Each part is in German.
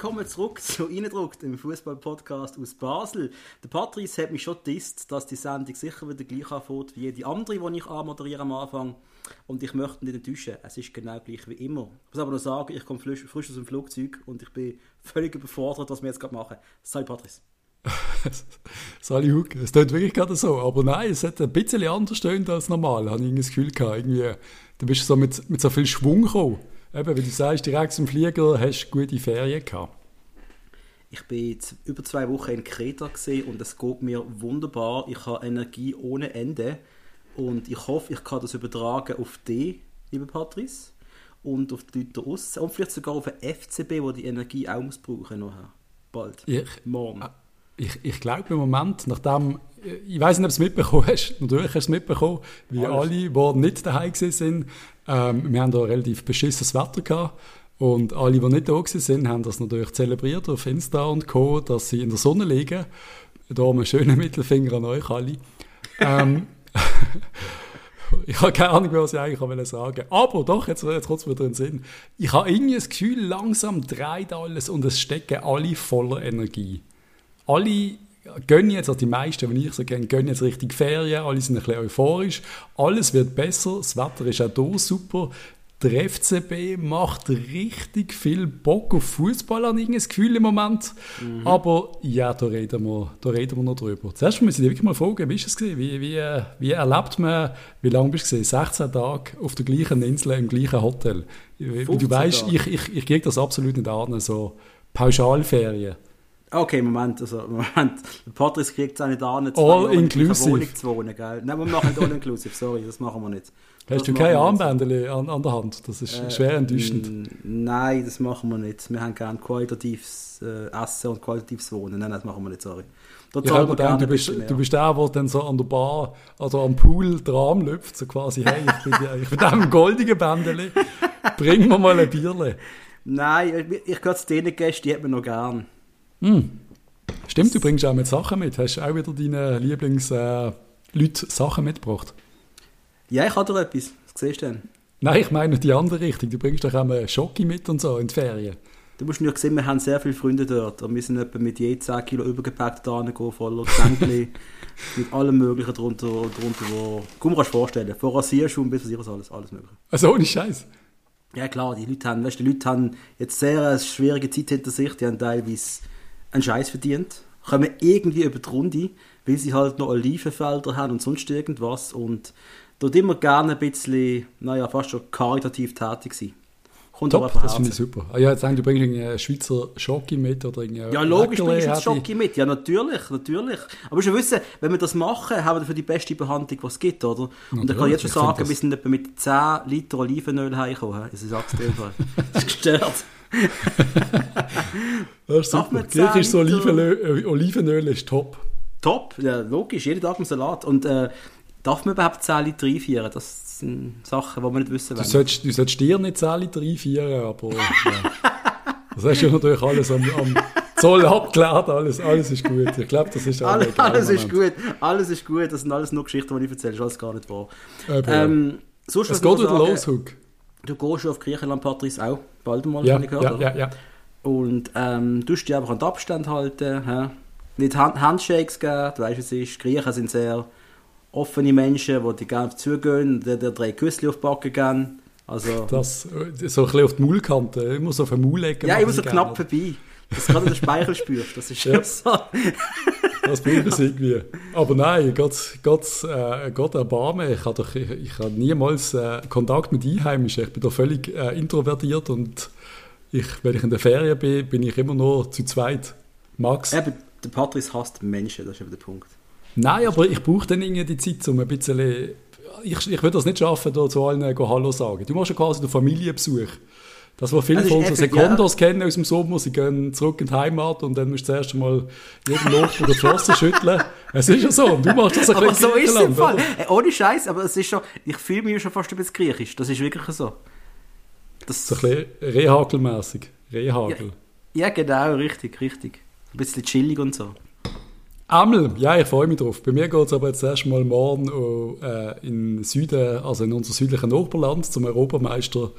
willkommen zurück zu Eindruckt, dem Fußball-Podcast aus Basel. Der Patrice hat mich schon disst, dass die Sendung sicher wieder gleich anfängt wie jede andere, die ich anmoderiere am Anfang. Und ich möchte nicht enttäuschen, es ist genau gleich wie immer. Ich muss aber noch sagen, ich komme frisch, frisch aus dem Flugzeug und ich bin völlig überfordert, was wir jetzt gerade machen. Salut Patrice. Sali Huck, es tut wirklich gerade so. Aber nein, es hat ein bisschen anders tönt als normal, habe ich das Gefühl gehabt. Irgendwie, du bist so mit, mit so viel Schwung gekommen. Eben, wie du sagst, direkt zum Flieger hast du gute Ferien gehabt. Ich bin jetzt über zwei Wochen in Kreta und es geht mir wunderbar. Ich habe Energie ohne Ende und ich hoffe, ich kann das übertragen auf dich, lieber Patrice, und auf die Leute aussen und vielleicht sogar auf den FCB, wo die Energie auch muss brauchen nachher. Bald. Ich, Morgen. Ah, ich, ich glaube im Moment, nachdem, ich weiß nicht, ob du es mitbekommen hast, natürlich hast du es mitbekommen, wie Alles. alle, die nicht daheim sind, ähm, wir haben da relativ beschissenes Wetter gehabt. Und alle, die nicht da sind, haben das natürlich zelebriert auf Insta und Co., dass sie in der Sonne liegen. Da einen schönen Mittelfinger an euch alle. ähm, ich habe keine Ahnung, was ich eigentlich sagen wollte. Aber doch, jetzt, jetzt kommt es wieder in den Sinn. Ich habe irgendwie das Gefühl, langsam dreht alles und es stecken alle voller Energie alle gönnen jetzt, also die meisten, die ich so kenne, gönnen jetzt richtig Ferien, alle sind ein bisschen euphorisch, alles wird besser, das Wetter ist auch hier super, der FCB macht richtig viel Bock auf Fußball an irgendein Gefühl im Moment. Mhm. Aber ja, da reden, wir, da reden wir noch drüber. Zuerst müssen wir wirklich mal fragen, wie ist es gewesen? Wie, wie, wie erlebt man, wie lange bist du gewesen? 16 Tage auf der gleichen Insel, im gleichen Hotel. Wie du weißt, ich, ich, ich gehe das absolut nicht an, so Pauschalferien. Okay, Moment, also, Moment. Patrice kriegt es auch nicht an, all inclusive. Wohnung zu wohnen, gell? Nein, wir machen nicht all inclusive, sorry, das machen wir nicht. Hast du keine Armbänder an, an, der Hand? Das ist äh, schwer enttäuschend. Nein, das machen wir nicht. Wir haben gerne qualitatives äh, Essen und qualitatives Wohnen. Nein, das machen wir nicht, sorry. Da ja, wir gedacht, du, bist, du bist der, der dann so an der Bar oder am Pool dran läuft, so quasi, hey, ich bin, ich bin dem goldigen Bändeli, bring mir mal ein Bierle. Nein, ich, ich gehe zu denen Gästen, die hat man noch gern. Hm. Stimmt, du bringst auch mit Sachen mit. Hast du auch wieder deine Lieblingsleute äh, Sachen mitgebracht? Ja, ich habe da etwas. Was siehst du denn? Nein, ich meine die andere Richtung. Du bringst doch auch mal Schoki mit und so in die Ferien. Du musst nur sehen, wir haben sehr viele Freunde dort. Und wir sind etwa mit je 10 Kilo Übergepäck da gehen, voller Geschenkli, mit allem Möglichen drunter, drunter wo... Komm, kannst du vorstellen. Von Rasierschuhen bis was alles, alles Mögliche. Also ohne Scheiß. Ja klar, die Leute haben, weißt, die Leute haben jetzt sehr eine schwierige Zeit hinter sich. Die haben teilweise einen Scheiß verdient, kommen irgendwie über die Runde, weil sie halt noch Olivenfelder haben und sonst irgendwas und dort immer gerne ein bisschen, naja, fast schon karitativ tätig sein. Kommt Top, das finde ich super. Ah, ja, jetzt sagen, du bringst einen Schweizer Schoki mit oder Ja, logisch bringst du Schoki mit. Ja, natürlich, natürlich. Aber du wissen, wenn wir das machen, haben wir dafür die beste Behandlung, die es gibt, oder? Und ich kann jetzt schon sagen, wir sind etwa mit 10 Liter Olivenöl heimgekommen. Das ist aktuell. das ist gestört das ist super. Griechisches Olivenöl, äh, Olivenöl ist top. Top, ja, logisch, jeden Tag im Salat. Und äh, darf man überhaupt 10 Liter einführen? Das sind Sachen, die man nicht wissen will. Du solltest, du solltest dir nicht 10 Liter einführen, aber ja. das hast du natürlich alles am, am Zoll abgeklärt, alles, alles ist gut. Ich glaube, das ist alles, alles ist gut, alles ist gut. Das sind alles nur Geschichten, die ich erzähle, ist alles gar nicht wahr. Ähm, sonst, es geht wieder los, Huck. Du gehst auf Griechenland, Patrice, auch bald mal, ja, gehört, ja, ja, ja. Und ähm, du dich einfach an den Abstand halten, hä? nicht Hand Handshakes geben, du weißt, es ist. Griechen sind sehr offene Menschen, die dir gerne zugehen, die dir drei Küsse auf die Backen geben. Also, das, so ein bisschen auf die Maulkante, immer so auf den Maul legen. Ja, immer so knapp vorbei dass du gerade den Speichel spürst. Das ist ja. so. das bringt es irgendwie. Aber nein, Gott, Gott, äh, Gott erbarme. Ich habe, doch, ich, ich habe niemals äh, Kontakt mit Einheimischen. Ich bin da völlig äh, introvertiert und ich, wenn ich in der Ferien bin, bin ich immer nur zu zweit. Max. Eben, der Patrice hasst Menschen, das ist eben der Punkt. Nein, aber ich brauche dann irgendwie die Zeit, um ein bisschen... Ich, ich würde das nicht schaffen, da zu allen Hallo sagen. Du machst ja quasi den Familienbesuch. Das, was viele also von unseren Sekundos ja. kennen aus dem Sommer, sie gehen zurück in die Heimat und dann musst du zuerst mal jeden Loch oder Flossen schütteln. Es ist ja so, und du machst das ein aber so ist es im Fall. Äh, ohne Scheiß, aber es ist schon, ich fühle mich schon fast ein bisschen griechisch. Das ist wirklich so. Das so ein bisschen Rehagelmässig. Rehagel. Ja, ja, genau, richtig, richtig. Ein bisschen chillig und so. Amel, ja, ich freue mich drauf. Bei mir geht es aber jetzt erstmal morgen äh, in Süden, also in unser südlichen Nachbarland zum Europameister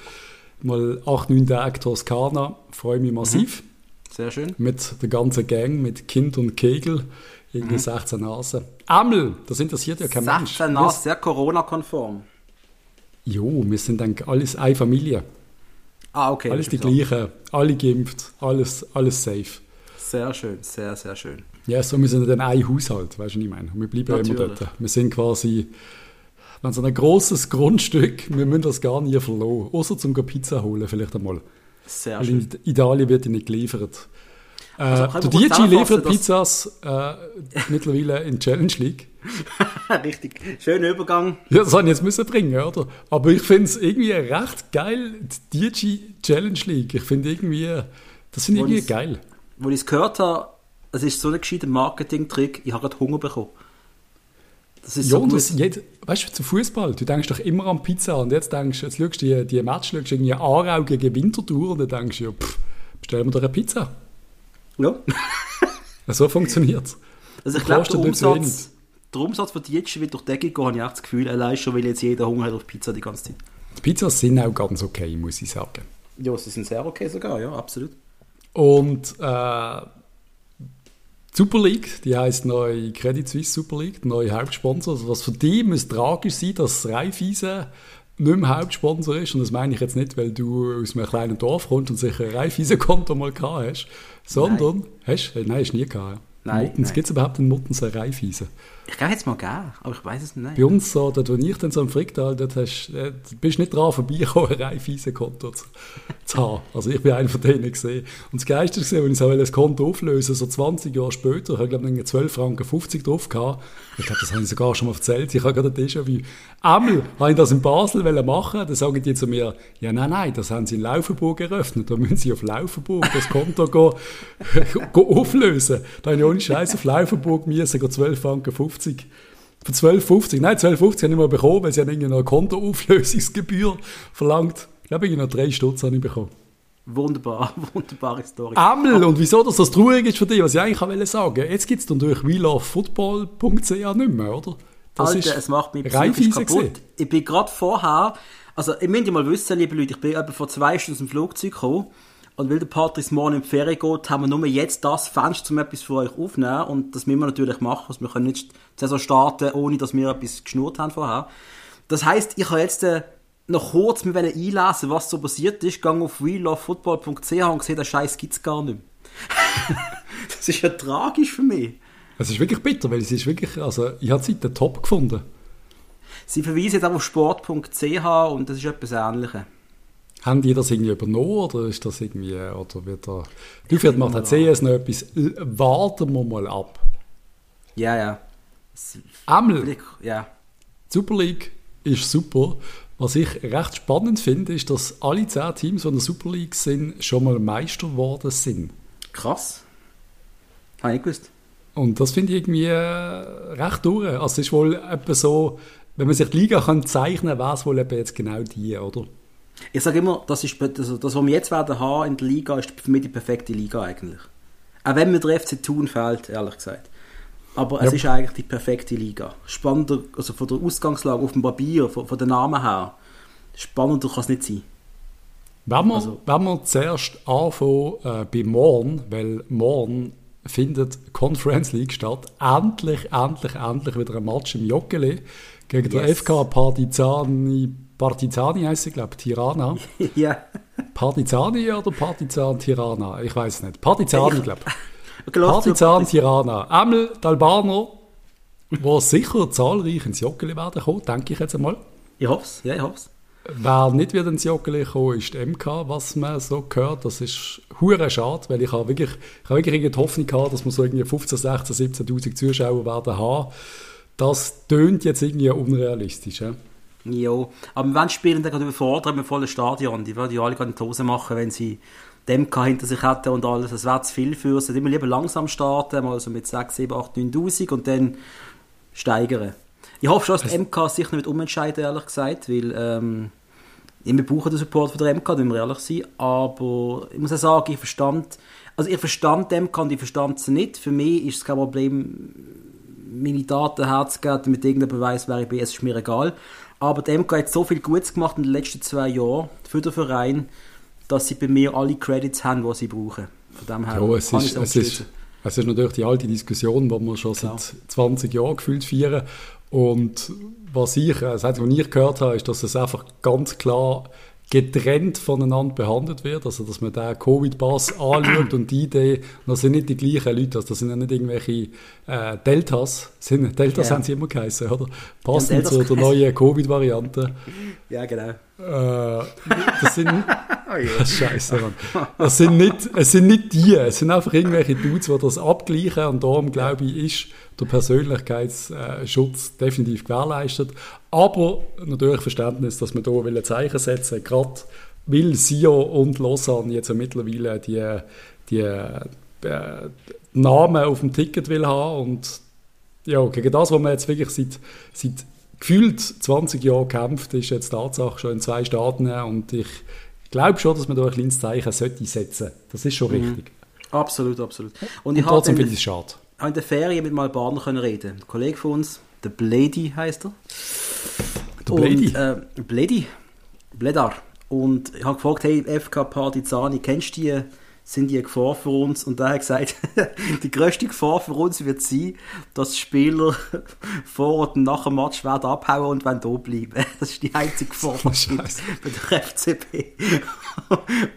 mal acht, neun Tage Toskana, freue mich massiv. Sehr schön. Mit der ganzen Gang, mit Kind und Kegel, irgendwie Mhm. 16 Nasen. Amel, das interessiert ja kein Mensch. 16 Wir- Nas, sehr Corona-konform. Jo, wir sind eigentlich alles eine Familie. Ah, okay. Alles die gleichen, alle geimpft, alles, alles safe. Sehr schön, sehr, sehr schön. Ja, so wir sind dann ein Haushalt, weißt du, was ich meine? Wir bleiben immer Natürlich. dort. Wir sind quasi, wenn so ein großes Grundstück, wir müssen das gar nie verloren. Außer zum Pizza holen, vielleicht einmal. Sehr Weil schön. in Italien wird die nicht geliefert. Also, äh, können der DJ liefert Pizzas äh, mittlerweile in Challenge League. Richtig. Schöner Übergang. Ja, das habe ich jetzt müssen bringen, oder? Aber ich finde es irgendwie recht geil, die DJ Challenge League. Ich finde irgendwie, das finde ich irgendwie geil. Als ich es gehört habe, es ist so ein gescheiter Marketing-Trick, ich habe gerade Hunger bekommen. Das ist Ja, so das, jed, weißt du, zu Fußball, du denkst doch immer an Pizza und jetzt denkst du, jetzt schaust du die, die Match, schaust irgendwie Aarau gegen Winterthur und dann denkst du, ja, pff, bestellen wir doch eine Pizza. Ja. So funktioniert es. Also ich glaube, der Umsatz, der Umsatz von jetzt wird durch die Decke gehen, habe ich echt das Gefühl, allein schon, weil jetzt jeder Hunger hat auf Pizza die ganze Zeit. Die Pizzas sind auch ganz okay, muss ich sagen. Ja, sie sind sehr okay sogar, ja, absolut. Und äh, Super League, die heißt neu Credit Suisse Super League, der neue Hauptsponsor. Also was für die muss tragisch sein, dass Raiffeisen nicht mehr Hauptsponsor ist. Und das meine ich jetzt nicht, weil du aus einem kleinen Dorf kommst und sicher ein Raiffeisen-Konto mal gehabt hast, sondern, hast du? Nein, hast du nie gehabt. Nein, Muttens, nein. Gibt es überhaupt in Muttens Raiffeisen? Ich glaube jetzt mal gern, aber ich weiß es nicht. Bei uns, so, dort wo ich dann so im Fricktal, dort hast, äh, du bist nicht dran vorbeigekommen, ein Raiffeisen-Konto zu, zu haben. Also ich bin einer von denen gesehen. Und das Geilste war, wenn ich so das Konto auflösen so 20 Jahre später, ich habe glaube ich 12 Franken 50 drauf gehabt. Ich glaube, das habe ich sogar schon mal erzählt. Ich habe gerade Déjà-vu. Einmal habe ich das in Basel machen, dann sagen die zu mir, ja nein, nein, das haben sie in Laufenburg eröffnet, da müssen sie auf Laufenburg das Konto go, go auflösen. Da habe ich ohne Scheiß auf Laufenburg müssen, go 12 Franken 50 für 12,50. Nein, 12,50 habe ich mal bekommen, weil sie haben irgendwie eine Kontoauflösungsgebühr verlangt. Ich glaube, irgendwie noch drei Stutz habe ich bekommen. Wunderbar, wunderbare Story. Amel, und wieso dass das traurig ist für dich, was ich eigentlich wollte sagen Jetzt gibt es dann durch WeLoveFootball.ch nicht mehr, oder? Das Alter, es macht mich psychisch kaputt. gewesen. Ich bin gerade vorher, also ihr müsst ja mal wissen, liebe Leute, ich bin etwa vor zwei Stunden aus dem Flugzeug gekommen und weil der Patrice morgen in die Ferien geht, haben wir nur jetzt das Fenster, um etwas für euch aufzunehmen und das müssen wir natürlich machen, also wir können nicht die Saison starten, ohne dass wir etwas geschnurrt haben vorher. Das heisst, ich habe jetzt äh, noch kurz mit einlesen, was so passiert ist, gehe auf reallovefootball.ch und sehe, den Scheiß gibt es gar nicht mehr. das ist ja tragisch für mich. Es ist wirklich bitter, weil es ist wirklich, also ich habe die Seite top gefunden. Sie verweisen jetzt auch auf sport.ch und das ist etwas Ähnliches. Haben die das irgendwie übernommen oder ist das irgendwie, oder wird da, du vielleicht macht der CS noch etwas, L- warten wir mal ab. Ja, ja. Amel, Ja. Die Super League ist super. Was ich recht spannend finde, ist, dass alle zehn Teams, die in der Super League sind, schon mal Meister geworden sind. Krass. Habe ich gewusst. Und das finde ich irgendwie äh, recht durch. Also es ist wohl etwa so, wenn man sich die Liga kann zeichnen kann, wäre es wohl eben jetzt genau die, oder? Ich sage immer, das, ist, also das, was wir jetzt werden haben in der Liga, ist für mich die perfekte Liga eigentlich. Auch wenn mir der FC Thun fehlt, ehrlich gesagt. Aber es Ja. ist eigentlich die perfekte Liga. Spannender, also von der Ausgangslage auf dem Papier, von, von den Namen her, spannender kann es nicht sein. Wenn wir, Also- wenn wir zuerst anfangen äh, bei morgen, weil morgen findet Conference League statt, endlich, endlich, endlich wieder ein Match im Joggeli gegen Yes. FK Partizani, Partizani heisst sie, glaube ich, Tirana. ja. Partizani oder Partizan Tirana? Ich weiß nicht. Partizani, glaube ich. Gelassen Partizan Tirana. Emil Dalbano, wo sicher zahlreich ins Joggeli werden kommen, denke ich jetzt einmal. Ich hoffe es, ja, ich hoffe es. Wer nicht wieder ins Joggeli kommen, ist die MK, was man so gehört. Das ist hure schade, weil ich habe wirklich, ich habe wirklich irgendwie die Hoffnung gehabt, dass wir so irgendwie 15, 16, 17'000 Zuschauer werden haben. Das tönt jetzt irgendwie unrealistisch. Ja? Jo, aber wenn spielen dann gerade überfordert mit vollen Stadion, die würden ja alle gerade in die Hose machen, wenn sie dem hinter sich hätten und alles. Das wäre zu viel für sie. Immer lieber langsam starten, mal so mit 6, 7, 8, 9'000 und dann steigern. Ich hoffe schon, dass die MK sich nicht umentscheiden, ehrlich gesagt, weil ähm, wir brauchen den Support von der MK, wenn wir ehrlich sein. Aber ich muss auch sagen, ich verstand, also ich verstand die MK und ich verstand sie nicht. Für mich ist es kein Problem, meine Daten herzugeben, mit irgendeinem Beweis, wer ich bin, es ist mir egal. Aber die MK hat so viel Gutes gemacht in den letzten zwei Jahren für den Verein, dass sie bei mir alle Credits haben, die sie brauchen. Von dem her ja, es ist, es, ist, es ist natürlich die alte Diskussion, die wir schon Klar. seit 20 Jahren gefühlt führen. Und was ich, das was ich gehört habe, ist, dass es einfach ganz klar getrennt voneinander behandelt wird, also dass man den Covid-Pass anschaut und die Idee, das sind nicht die gleichen Leute, also das sind ja nicht irgendwelche äh, Deltas, sind, Deltas ja. haben sie immer geheißen, oder? Passend zu der neuen Covid-Variante. Ja, genau. Äh, das sind, oh. Scheiße, Mann. Das sind nicht, es sind nicht die, es sind einfach irgendwelche Dudes, die das abgleichen und darum, glaube ich, ist der Persönlichkeitsschutz definitiv gewährleistet. Aber natürlich Verständnis, dass man hier ein Zeichen setzen will, gerade weil Sio und Lausanne jetzt mittlerweile die, die äh, Namen auf dem Ticket will haben und ja, gegen das, was man jetzt wirklich seit, seit gefühlt 20 Jahren kämpft, ist jetzt Tatsache schon in zwei Staaten und ich glaube schon, dass man da ein kleines Zeichen sollte setzen. Das ist schon mhm. richtig. Absolut, absolut. Und, und trotzdem finde ich es schade in der Ferien mit mal Bahner können reden. Ein Kollege von uns, der Blady heißt er. Der? Und, äh, Blady. Bledar. Und ich habe gefragt, hey, FK Partizani, kennst du die? Sind die eine Gefahr für uns? Und er hat gesagt, die grösste Gefahr für uns wird sein, dass Spieler vor und nach dem Match werden abhauen und werden da bleiben. Das ist die einzige Gefahr bei der FCB.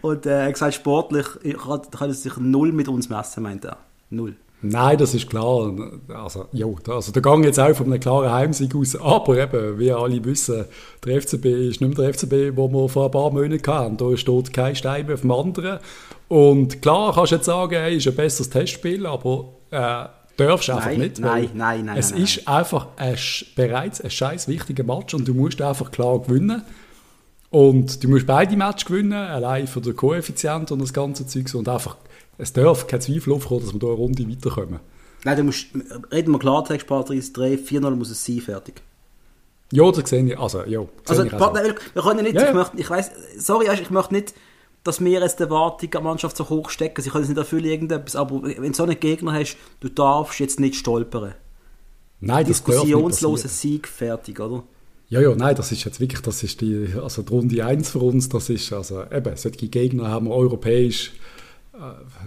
und äh, er hat gesagt, sportlich können sie sich null mit uns messen, meint er. Null. Nein, das ist klar. Also, ja, also der Gang jetzt auch von einem klaren Heimsieg aus. Aber eben, wie alle wissen, der FCB ist nicht mehr der FCB, wo wir vor ein paar Monaten hatten. Da steht kein Stein mehr auf dem anderen. Und klar kannst du jetzt sagen, es ist ein besseres Testspiel, aber äh, darfst nein, einfach nicht. Nein, nein, nein. Es nein, ist nein. einfach ein, bereits ein scheiß wichtiger Match und du musst einfach klar gewinnen. Und du musst beide Matches gewinnen, allein für den Koeffizient und das ganze Zeug. Und einfach es darf kein Zweifel aufkommen, dass wir hier eine Runde weiterkommen. Nein, du musst, reden wir Klartext, Patrice, 3, 4-0 muss es sein, fertig. Ja, das sehe ich, also, ja. Also, ich also. nein, wir können nicht, ja, ich möchte, ich weiss, sorry, ich möchte nicht, dass wir jetzt die Erwartung an Mannschaft so hoch stecken, sie können es nicht erfüllen, irgendetwas, aber wenn du so einen Gegner hast, du darfst jetzt nicht stolpern. Nein, das Diskussionsloser Sieg, fertig, oder? Ja, ja, nein, das ist jetzt wirklich, das ist die, also die Runde 1 für uns, das ist, also eben, solche Gegner haben wir europäisch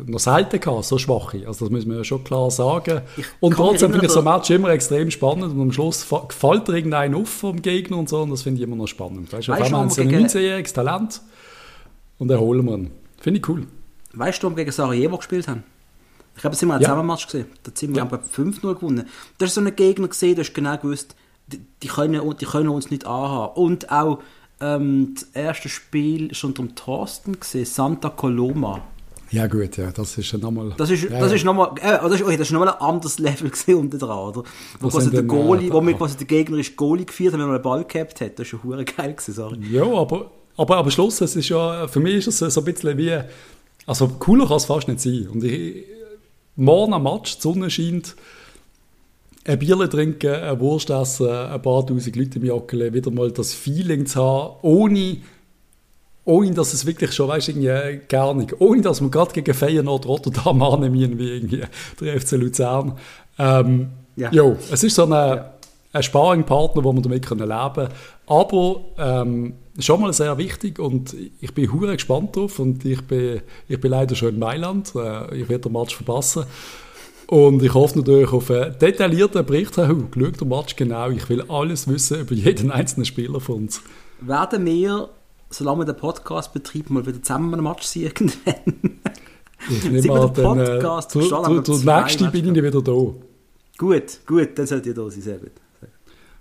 noch selten gehabt, so schwache. Also das müssen wir ja schon klar sagen. Und trotzdem finde ich so ein Match immer extrem spannend und am Schluss gefällt irgendein auf vom Gegner und so und das finde ich immer noch spannend. Weißt, weißt einmal haben sie ein 19-jähriges Talent und erholen wir ihn. Finde ich cool. Weißt du, warum wir gegen Sarajevo gespielt haben? Ich habe es immer einen ja. Zusammenmatch gesehen. Da sind wir ja. 5-0 gewonnen. Da ist so ein Gegner gesehen, du hast genau gewusst, die, die, können, die können uns nicht anhaben. Und auch ähm, das erste Spiel schon unter Thorsten gesehen, Santa Coloma. Ja gut, ja, das ist ja nochmal... Das ist, ja, das ist nochmal äh, das ist, okay, das ist nochmal ein anderes Level unten dran, oder? Wo, quasi der Goalie, wo wir quasi der gegnerische Goalie geführt haben, wenn man einen Ball gehabt hat, das ist schon geil gewesen, sorry. Ja, aber, aber am Schluss, es ist ja, für mich ist es so ein bisschen wie, also cooler kann es fast nicht sein. Und ich, morgen am Match, die Sonne scheint, ein Bier trinken, eine Wurst essen, ein paar tausend Leute im Jackel, wieder mal das Feeling zu haben, ohne ohne dass es wirklich schon, weißt du, gar nicht, ohne dass man gerade gegen Feyenoord Rotterdam annehmen wie irgendwie der FC Luzern. Ähm, ja. Jo, es ist so ein, ja. ein Sparringpartner, wo man damit leben können. Aber ähm, schon mal sehr wichtig und ich bin hure gespannt drauf und ich bin, ich bin leider schon in Mailand. Äh, ich werde den Match verpassen. Und ich hoffe natürlich auf einen detaillierten Bericht. Schau den Match genau. Ich will alles wissen über jeden einzelnen Spieler von uns. Werden wir solange den Podcast betreiben, mal wieder zusammen einen Match sehen irgendwann. Ich nehme mal den, Podcast äh, zu, zu, zu nächsten bin ich wieder da. Gut, gut, dann sollt ihr da sein, sehr gut.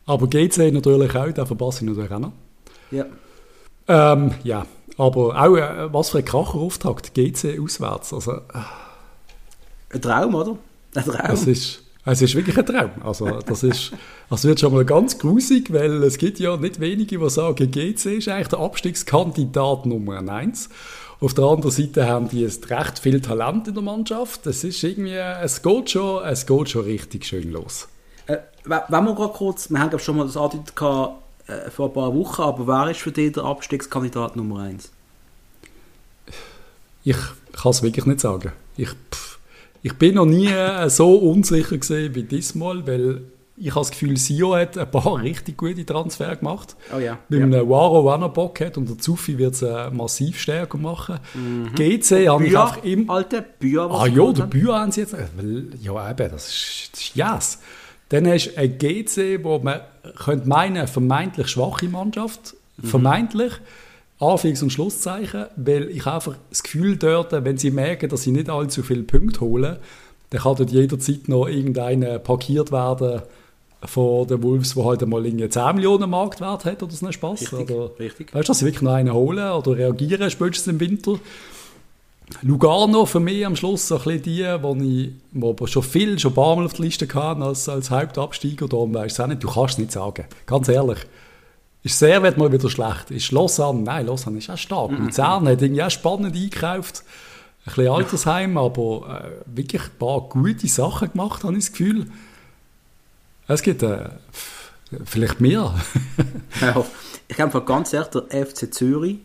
Aber GC natürlich auch, den verpasse ich natürlich auch noch. Ja. Ähm, ja, aber auch, äh, was für ein Kracher-Auftakt, GC auswärts, also... Äh. Ein Traum, oder? Ein Traum. Es ist, es ist wirklich ein Traum. Also, das ist, das wird schon mal ganz grusig, weil es gibt ja nicht wenige, die sagen, GC ist eigentlich der Abstiegskandidat Nummer eins. Auf der anderen Seite haben die jetzt recht viel Talent in der Mannschaft. Es ist irgendwie, es geht schon, es geht schon richtig schön los. Äh, wenn wir gerade kurz, wir haben schon mal das angedeutet äh, vor ein paar Wochen, aber wer ist für dich der Abstiegskandidat Nummer eins? Ich kann es wirklich nicht sagen. Ich, pff, ich bin noch nie äh, so unsicher gesehen wie diesmal, weil ich habe das Gefühl, Sio hat ein paar richtig gute Transfer gemacht. Oh ja. Mit ja. einem Waro, der Bock hat und der Zufi wird es äh, massiv stärker machen. GC habe ich einfach im... alte Büa, was Ah ja, der. Büa haben sie jetzt... äh, Ja eben, das ist, das ist yes. Dann hast du ein GC, wo man könnte meinen, eine vermeintlich schwache Mannschaft. Vermeintlich. Anfangs- und Schlusszeichen, weil ich einfach das Gefühl dort, wenn sie merken, dass sie nicht allzu viele Punkte holen, dann kann dort jederzeit noch irgendeiner parkiert werden von den Wolves, der halt einmal irgendwie 10 Millionen Marktwert hat oder so einen Spaß. Richtig, Oder, richtig. Weißt du, dass sie wirklich noch einen holen oder reagieren, spätestens im Winter. Lugano für mich am Schluss so ein bisschen die, wo ich wo schon viel, schon ein paar Mal auf der Liste hatte als, als Hauptabsteiger. Darum weisst du auch nicht, du kannst es nicht sagen. Ganz ehrlich. Ist sehr wird mal wieder schlecht. Ist Lausanne, nein, Lausanne ist auch stark. Luzern hat irgendwie auch spannend eingekauft. Ein bisschen Altersheim, aber äh, wirklich ein paar gute Sachen gemacht, habe ich das Gefühl. Es gibt äh, vielleicht mehr. Ja, ich glaube ganz ehrlich, der FC Zürich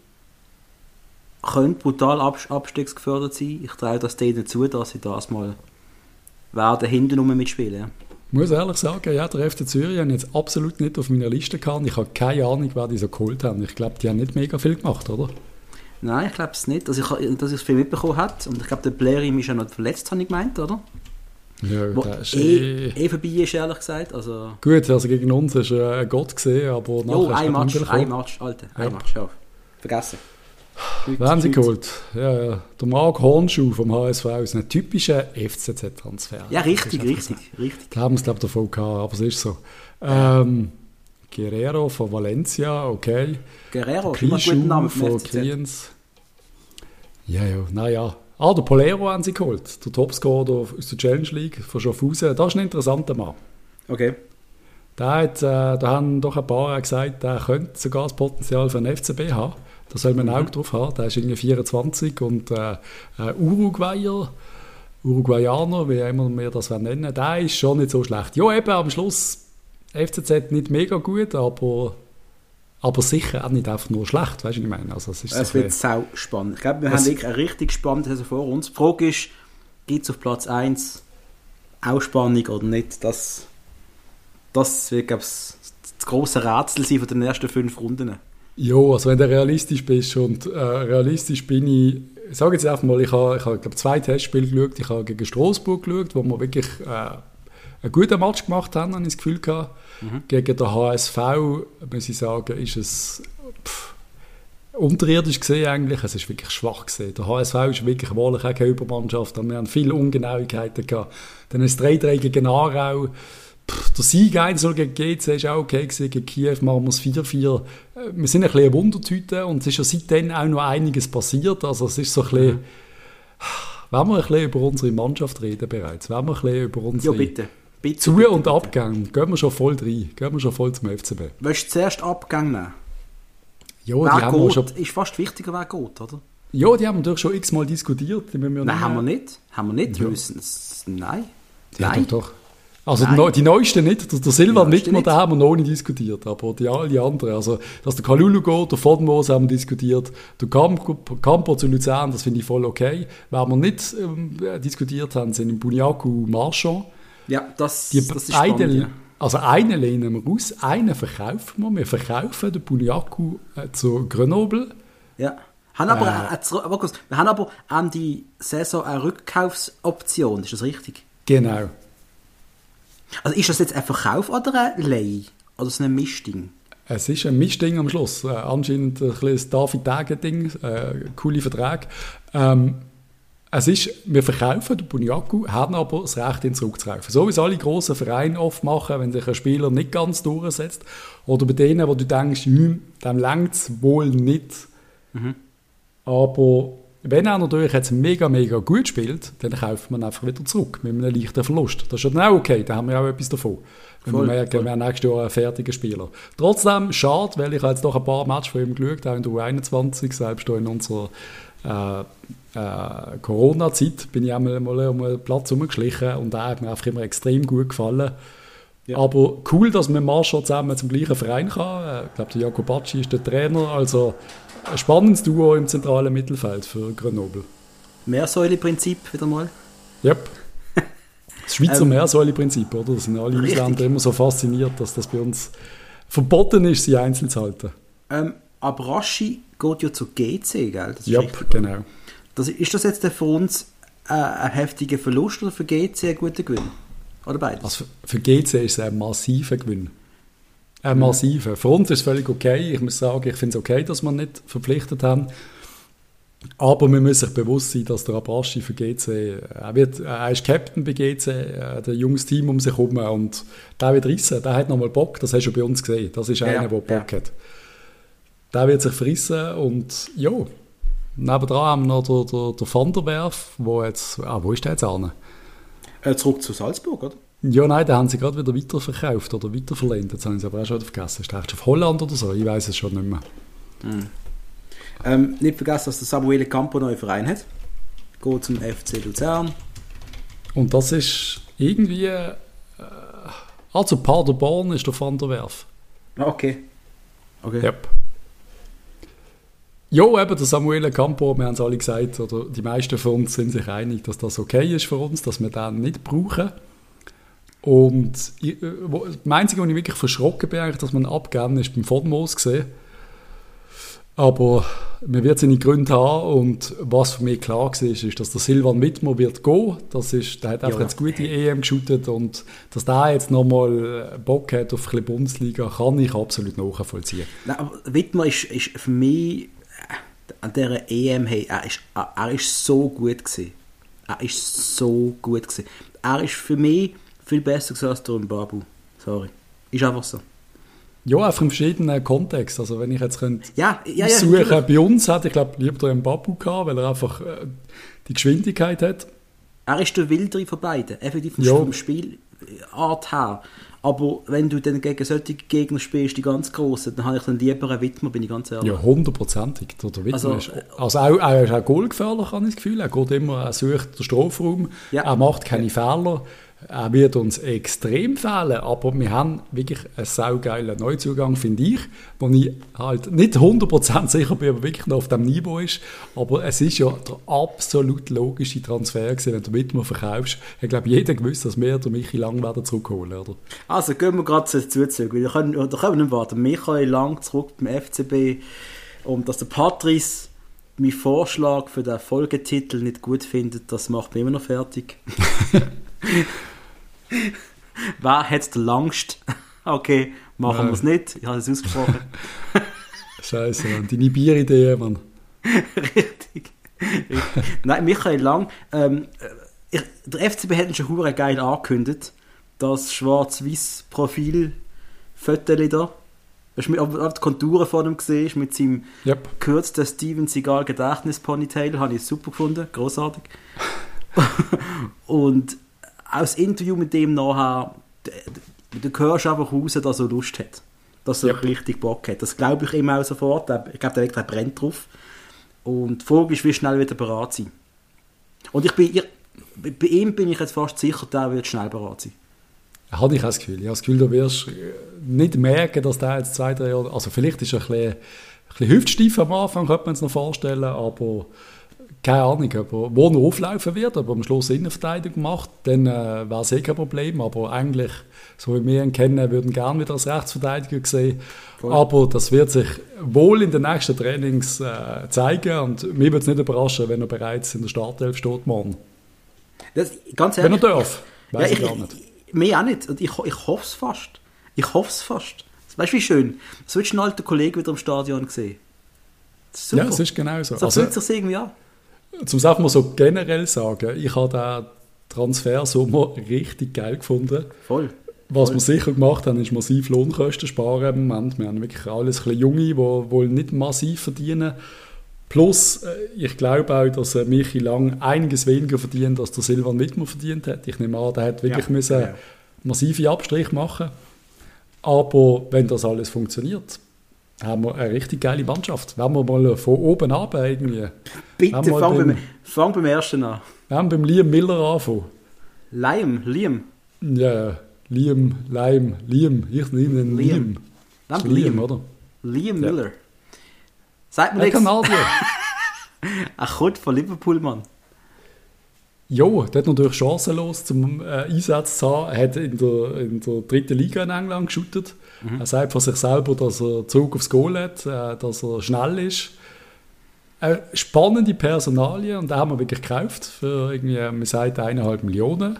könnte brutal abs abstiegsgefördert sein. Ich traue das denen zu, dass sie das mal werden hinten rum mitspielen. Ja. Ich muss ehrlich sagen, ja, der FC Zürich habe ich jetzt absolut nicht auf meiner Liste gehabt. Ich habe keine Ahnung, wer die so geholt haben. Ich glaube, die haben nicht mega viel gemacht, oder? Nein, ich glaube es nicht. Also ich, dass ich es viel mitbekommen habe. Und ich glaube, der Blerim ist ja noch verletzt, habe ich gemeint, oder? Ja, Wo der ist eh, eh... eh vorbei ist, ehrlich gesagt. Also, Gut, also gegen uns ist er ein Gott gesehen, aber jo, nachher ist ein Match, ein. Match, Alter, Ja. ein Match, ja. Vergessen. Wer haben sie geholt? Ja, ja. Der Marc Hornschuh vom HSV ist ein typischer FCZ-Transfer. Ja, richtig, richtig, richtig. Da haben wir es, glaube ich, davon gehabt, aber es ist so. Ähm, Guerrero von Valencia, okay. Guerrero, guten Klischu Namen vom von. Kriens. Ja, ja, naja. Ah, der Polero haben sie geholt. Der Topscorer aus der Challenge League von Schaffhausen. Das ist ein interessanter Mann. Okay. Der hat, äh, da haben doch ein paar gesagt, der könnte sogar das Potenzial für einen FCB haben. Da soll man ein Auge drauf haben. Der ist irgendwie 24 und äh, äh, Uruguayer, Uruguayaner, wie immer wir das nennen, der ist schon nicht so schlecht. Ja, eben am Schluss FCZ nicht mega gut, aber, aber sicher auch nicht einfach nur schlecht, weißt du, was ich meine? Also, es so Es wird sau spannend. Ich glaube, wir haben wirklich eine richtig spannende Saison vor uns. Die Frage ist, gibt es auf Platz 1 auch Spannung oder nicht? Das, das wird, glaube ich, das große Rätsel sein von den ersten fünf Runden. Ja, also wenn du realistisch bist und äh, realistisch bin ich, ich sage jetzt einfach mal, ich habe, ich habe glaube zwei Testspiele geschaut, ich habe gegen Straßburg geschaut, wo wir wirklich äh, einen guten Match gemacht haben, habe ich das Gefühl gehabt. Gegen den HSV, muss ich sagen, ist es pff, unterirdisch gesehen eigentlich, es ist wirklich schwach gesehen. Der HSV ist wirklich wahrlich auch keine Übermannschaft, wir haben viele Ungenauigkeiten gehabt. Dann ist 3-3 gegen Aarau, der Sieg 1 gegen GC ist auch okay gewesen. Gegen Kiew machen wir es 4-4. Äh, Wir sind ein bisschen eine Wundertüte und es ist ja seitdem auch noch einiges passiert. Also es ist so ein bisschen... Wenn wir ein bisschen über unsere Mannschaft reden bereits, wenn wir ein bisschen über Ja, unsere bitte. bitte Zu- bitte, und bitte. Abgänge, gehen wir schon voll rein. Gehen wir schon voll zum FCB. Willst du zuerst Abgang nehmen? Ja, die wer haben wir geht, schon... ist fast wichtiger, wer geht, oder? Ja, die haben wir natürlich schon x-mal diskutiert. Die wir Nein, haben wir nicht. Haben wir nicht. Ja. Wir müssen es- Nein. Ja, Nein. doch, doch. Also die, Nein. Die neuesten nicht, der, der Silva Die neuesten Wittmer, nicht. den haben wir noch nicht diskutiert, aber die alle anderen, also dass der Kalulu geht, der Fodmos haben wir diskutiert, der Campo, Campo zu Luzern, das finde ich voll okay. Wer wir nicht ähm, diskutiert haben, sind Bunyaku Marchand. Ja, das, Die das ist beiden, spannend. Ja. also einen lehnen wir aus, einen verkaufen wir. Wir verkaufen den Bunyaku äh, zu Grenoble. Ja. Haben aber, Äh. äh, wir haben aber an die Saison eine Rückkaufsoption, ist das richtig? Genau. Also ist das jetzt ein Verkauf oder ein Leih? Oder so ein Mischding? Es ist ein Mischding am Schluss. Äh, anscheinend ein kleines David-Tage-Ding, äh, coole Vertrag. Ähm, es ist, wir verkaufen den Bunyaku, haben aber das Recht, ihn zurückzukaufen. So wie es alle grossen Vereine oft machen, wenn sich ein Spieler nicht ganz durchsetzt. Oder bei denen, wo du denkst, hm, dem längt es wohl nicht. Aber wenn er natürlich jetzt mega, mega gut spielt, dann kauft man einfach wieder zurück mit einem leichten Verlust. Das ist ja dann auch okay, da haben wir auch etwas davon. Wenn Voll, wir merken, voll. wir haben nächstes Jahr einen fertigen Spieler. Trotzdem, schade, weil ich habe jetzt doch ein paar Matches von ihm geschaut, auch in der U21, selbst in unserer äh, äh, Corona-Zeit bin ich einmal mal um einen Platz herumgeschlichen und er hat mir einfach immer extrem gut gefallen. Ja. Aber cool, dass man Marschall zusammen zum gleichen Verein kann. Äh, Ich glaube, der Jacobacci ist der Trainer. Also ein spannendes Duo im zentralen Mittelfeld für Grenoble. Mehrsäule-Prinzip wieder mal. Yep. Das Schweizer ähm, Mehrsäule-Prinzip, oder? Da sind alle richtig. Ausländer immer so fasziniert, dass das bei uns verboten ist, sie einzeln zu halten. Ähm, aber Raschi geht ja zu GC, gell? Ja, genau. Das, ist das jetzt für uns äh, ein heftiger Verlust oder für GC ein guter Gewinn? Oder beides? Also für GC ist es ein massiver Gewinn. Ein mhm. massiver. Für uns ist es völlig okay. Ich muss sagen, ich finde es okay, dass wir nicht verpflichtet haben. Aber man muss sich bewusst sein, dass der Abraschi für GC, er, wird, er ist Captain bei GC, er ein junges Team um sich herum und der wird rissen, der hat nochmal Bock, das hast du bei uns gesehen. Das ist einer, der Bock ja. hat. Der wird sich frissen und ja, nebendran haben wir noch den, den, den Van der Werf, wo jetzt, ah, wo ist der jetzt an? Äh, zurück zu Salzburg, oder? Ja, nein, da haben sie gerade wieder weiterverkauft oder weiterverlehnt. Jetzt haben sie aber auch schon vergessen. Ist der auf Holland oder so? Ich weiß es schon nicht mehr. Mhm. Ähm, nicht vergessen, dass der Samuele Campo einen neuen Verein hat. Geht zum FC Luzern. Und das ist irgendwie. Äh, also Paderborn ist der Van der Werf. Ah, okay. Okay. Yep. Ja, eben der Samuele Campo, wir haben es alle gesagt, oder die meisten von uns sind sich einig, dass das okay ist für uns, dass wir den nicht brauchen. Und ich, äh, das Einzige, was ich wirklich verschrocken bin, dass man abgeben ist beim Fodmos gesehen. Aber man wird seine Gründe haben und was für mich klar war, ist, dass der Silvan Wittmer wird gehen. Das ist, der hat einfach ja. jetzt gute EM geschootet und dass der jetzt nochmal Bock hat auf ein Bundesliga, kann ich absolut nachvollziehen. Nein, aber Wittmer ist, ist für mich äh, an dieser EM, hey, er, ist, er ist so gut gewesen. Er ist so gut gewesen. Er ist für mich viel besser als der Babu. Sorry. Ist einfach so. Ja, einfach in verschiedenen Kontexten. Also wenn ich jetzt könnte ja, ja, ja, suchen, bei uns hätte ich glaube lieber einen Babu gehabt, weil er einfach äh, die Geschwindigkeit hat. Er ist der Wildere von beiden, effektiv vom, ja. vom Spielart her. Aber wenn du dann gegen solche Gegner spielst, die ganz großen, dann habe ich dann lieber einen Widmer, bin ich ganz ehrlich. Ja, hundertprozentig. Der Widmer also, ist, also auch, er ist auch goalgefährlich, habe ich das Gefühl. Er geht immer, er sucht den Strafraum, ja. er macht keine Fehler. Er wird uns extrem fehlen, aber wir haben wirklich einen saugeilen Neuzugang, finde ich, wo ich halt nicht 100% sicher bin, ob er wirklich noch auf dem Niveau ist, aber es ist ja der absolut logische Transfer gewesen, wenn du Wittmer verkaufst. Ich glaube, jeder gewusst, dass wir den Michi Lang werden zurückholen, oder? Also gehen wir gerade zu Zuzug, wir können, da können wir nicht warten. Michael Lang zurück beim FCB und dass der Patrice meinen Vorschlag für den Folgetitel nicht gut findet, das macht mich immer noch fertig. Wer hat den langst? Okay, machen wir es nicht. Ich habe es ausgesprochen. Scheiße, Mann. Deine Bieridee, Mann. Richtig. Nein, Michael Lang. Ähm, äh, ich, der FCB hat ihn schon hure geil angekündigt. Das schwarz-weiß Profil Foto da. Hast du auf die Konturen von ihm gesehen, mit seinem yep. gekürzten Steven Seagal Gedächtnis Ponytail, habe ich super gefunden, großartig. und auch das Interview mit dem nachher, du hörst einfach raus, dass er Lust hat. Dass er ja. richtig Bock hat. Das glaube ich ihm auch sofort. Ich glaube, der brennt drauf. Und die Frage ist, wie schnell wird er bereit sein. Und ich bin, ich, bei ihm bin ich jetzt fast sicher, der wird schnell bereit sein. Hatte ich auch das Gefühl. Ich habe das Gefühl, du wirst nicht merken, dass der jetzt zwei, drei Jahre... Also vielleicht ist er ein bisschen, ein bisschen hüftsteif am Anfang, könnte man es noch vorstellen, aber keine Ahnung, aber wo er auflaufen wird, aber am Schluss Innenverteidigung macht, dann äh, wäre es eh kein Problem. Aber eigentlich, so wie wir ihn kennen, würden gerne wieder als Rechtsverteidiger sehen. Cool. Aber das wird sich wohl in den nächsten Trainings äh, zeigen und mir würde es nicht überraschen, wenn er bereits in der Startelf steht morgen. Das, ganz ehrlich, wenn er darf, weiß ja, ich, ich, gar nicht. Mir auch nicht. Und ich, ich hoffe es fast. Ich hoffe es fast. Weißt du, wie schön? So willst du einen alten Kollegen wieder im Stadion sehen. Ja, es ist genau so. So also, fühlt sich irgendwie an. Zum es mal so generell sagen, ich habe den Transfersummer richtig geil gefunden. Voll. Was wir sicher gemacht haben, ist massiv Lohnkosten sparen im Moment. Wir haben wirklich alles ein Junge, die wohl nicht massiv verdienen. Plus, äh, ich glaube auch, dass äh, Michi Lang einiges weniger verdient, als der Silvan Wittmer verdient hat. Ich nehme an, der hat wirklich ja, müssen ja. massive Abstriche machen. Aber wenn das alles funktioniert, haben wir eine richtig geile Mannschaft. Wenn wir mal von oben ab irgendwie. Bitte fang beim, fang beim ersten an. Wir haben beim Liam Miller anfangen. Liam, Liam? Ja, Liam, Liam, Liam. Ich nenne ihn Liam. Liam, Liam, Liam oder? Liam Miller. Ja. Sagt mir nichts. Kanadier. Ein Kurt von Liverpool, Mann. Ja, der hat natürlich chancenlos zum äh, Einsatz zu haben. Er hat in der, in der dritten Liga in England geschootet. Mhm. Er sagt von sich selber, dass er Zug aufs Goal hat, äh, dass er schnell ist. Eine spannende Personalie und da haben wir wirklich gekauft für irgendwie, man sagt, eineinhalb Millionen.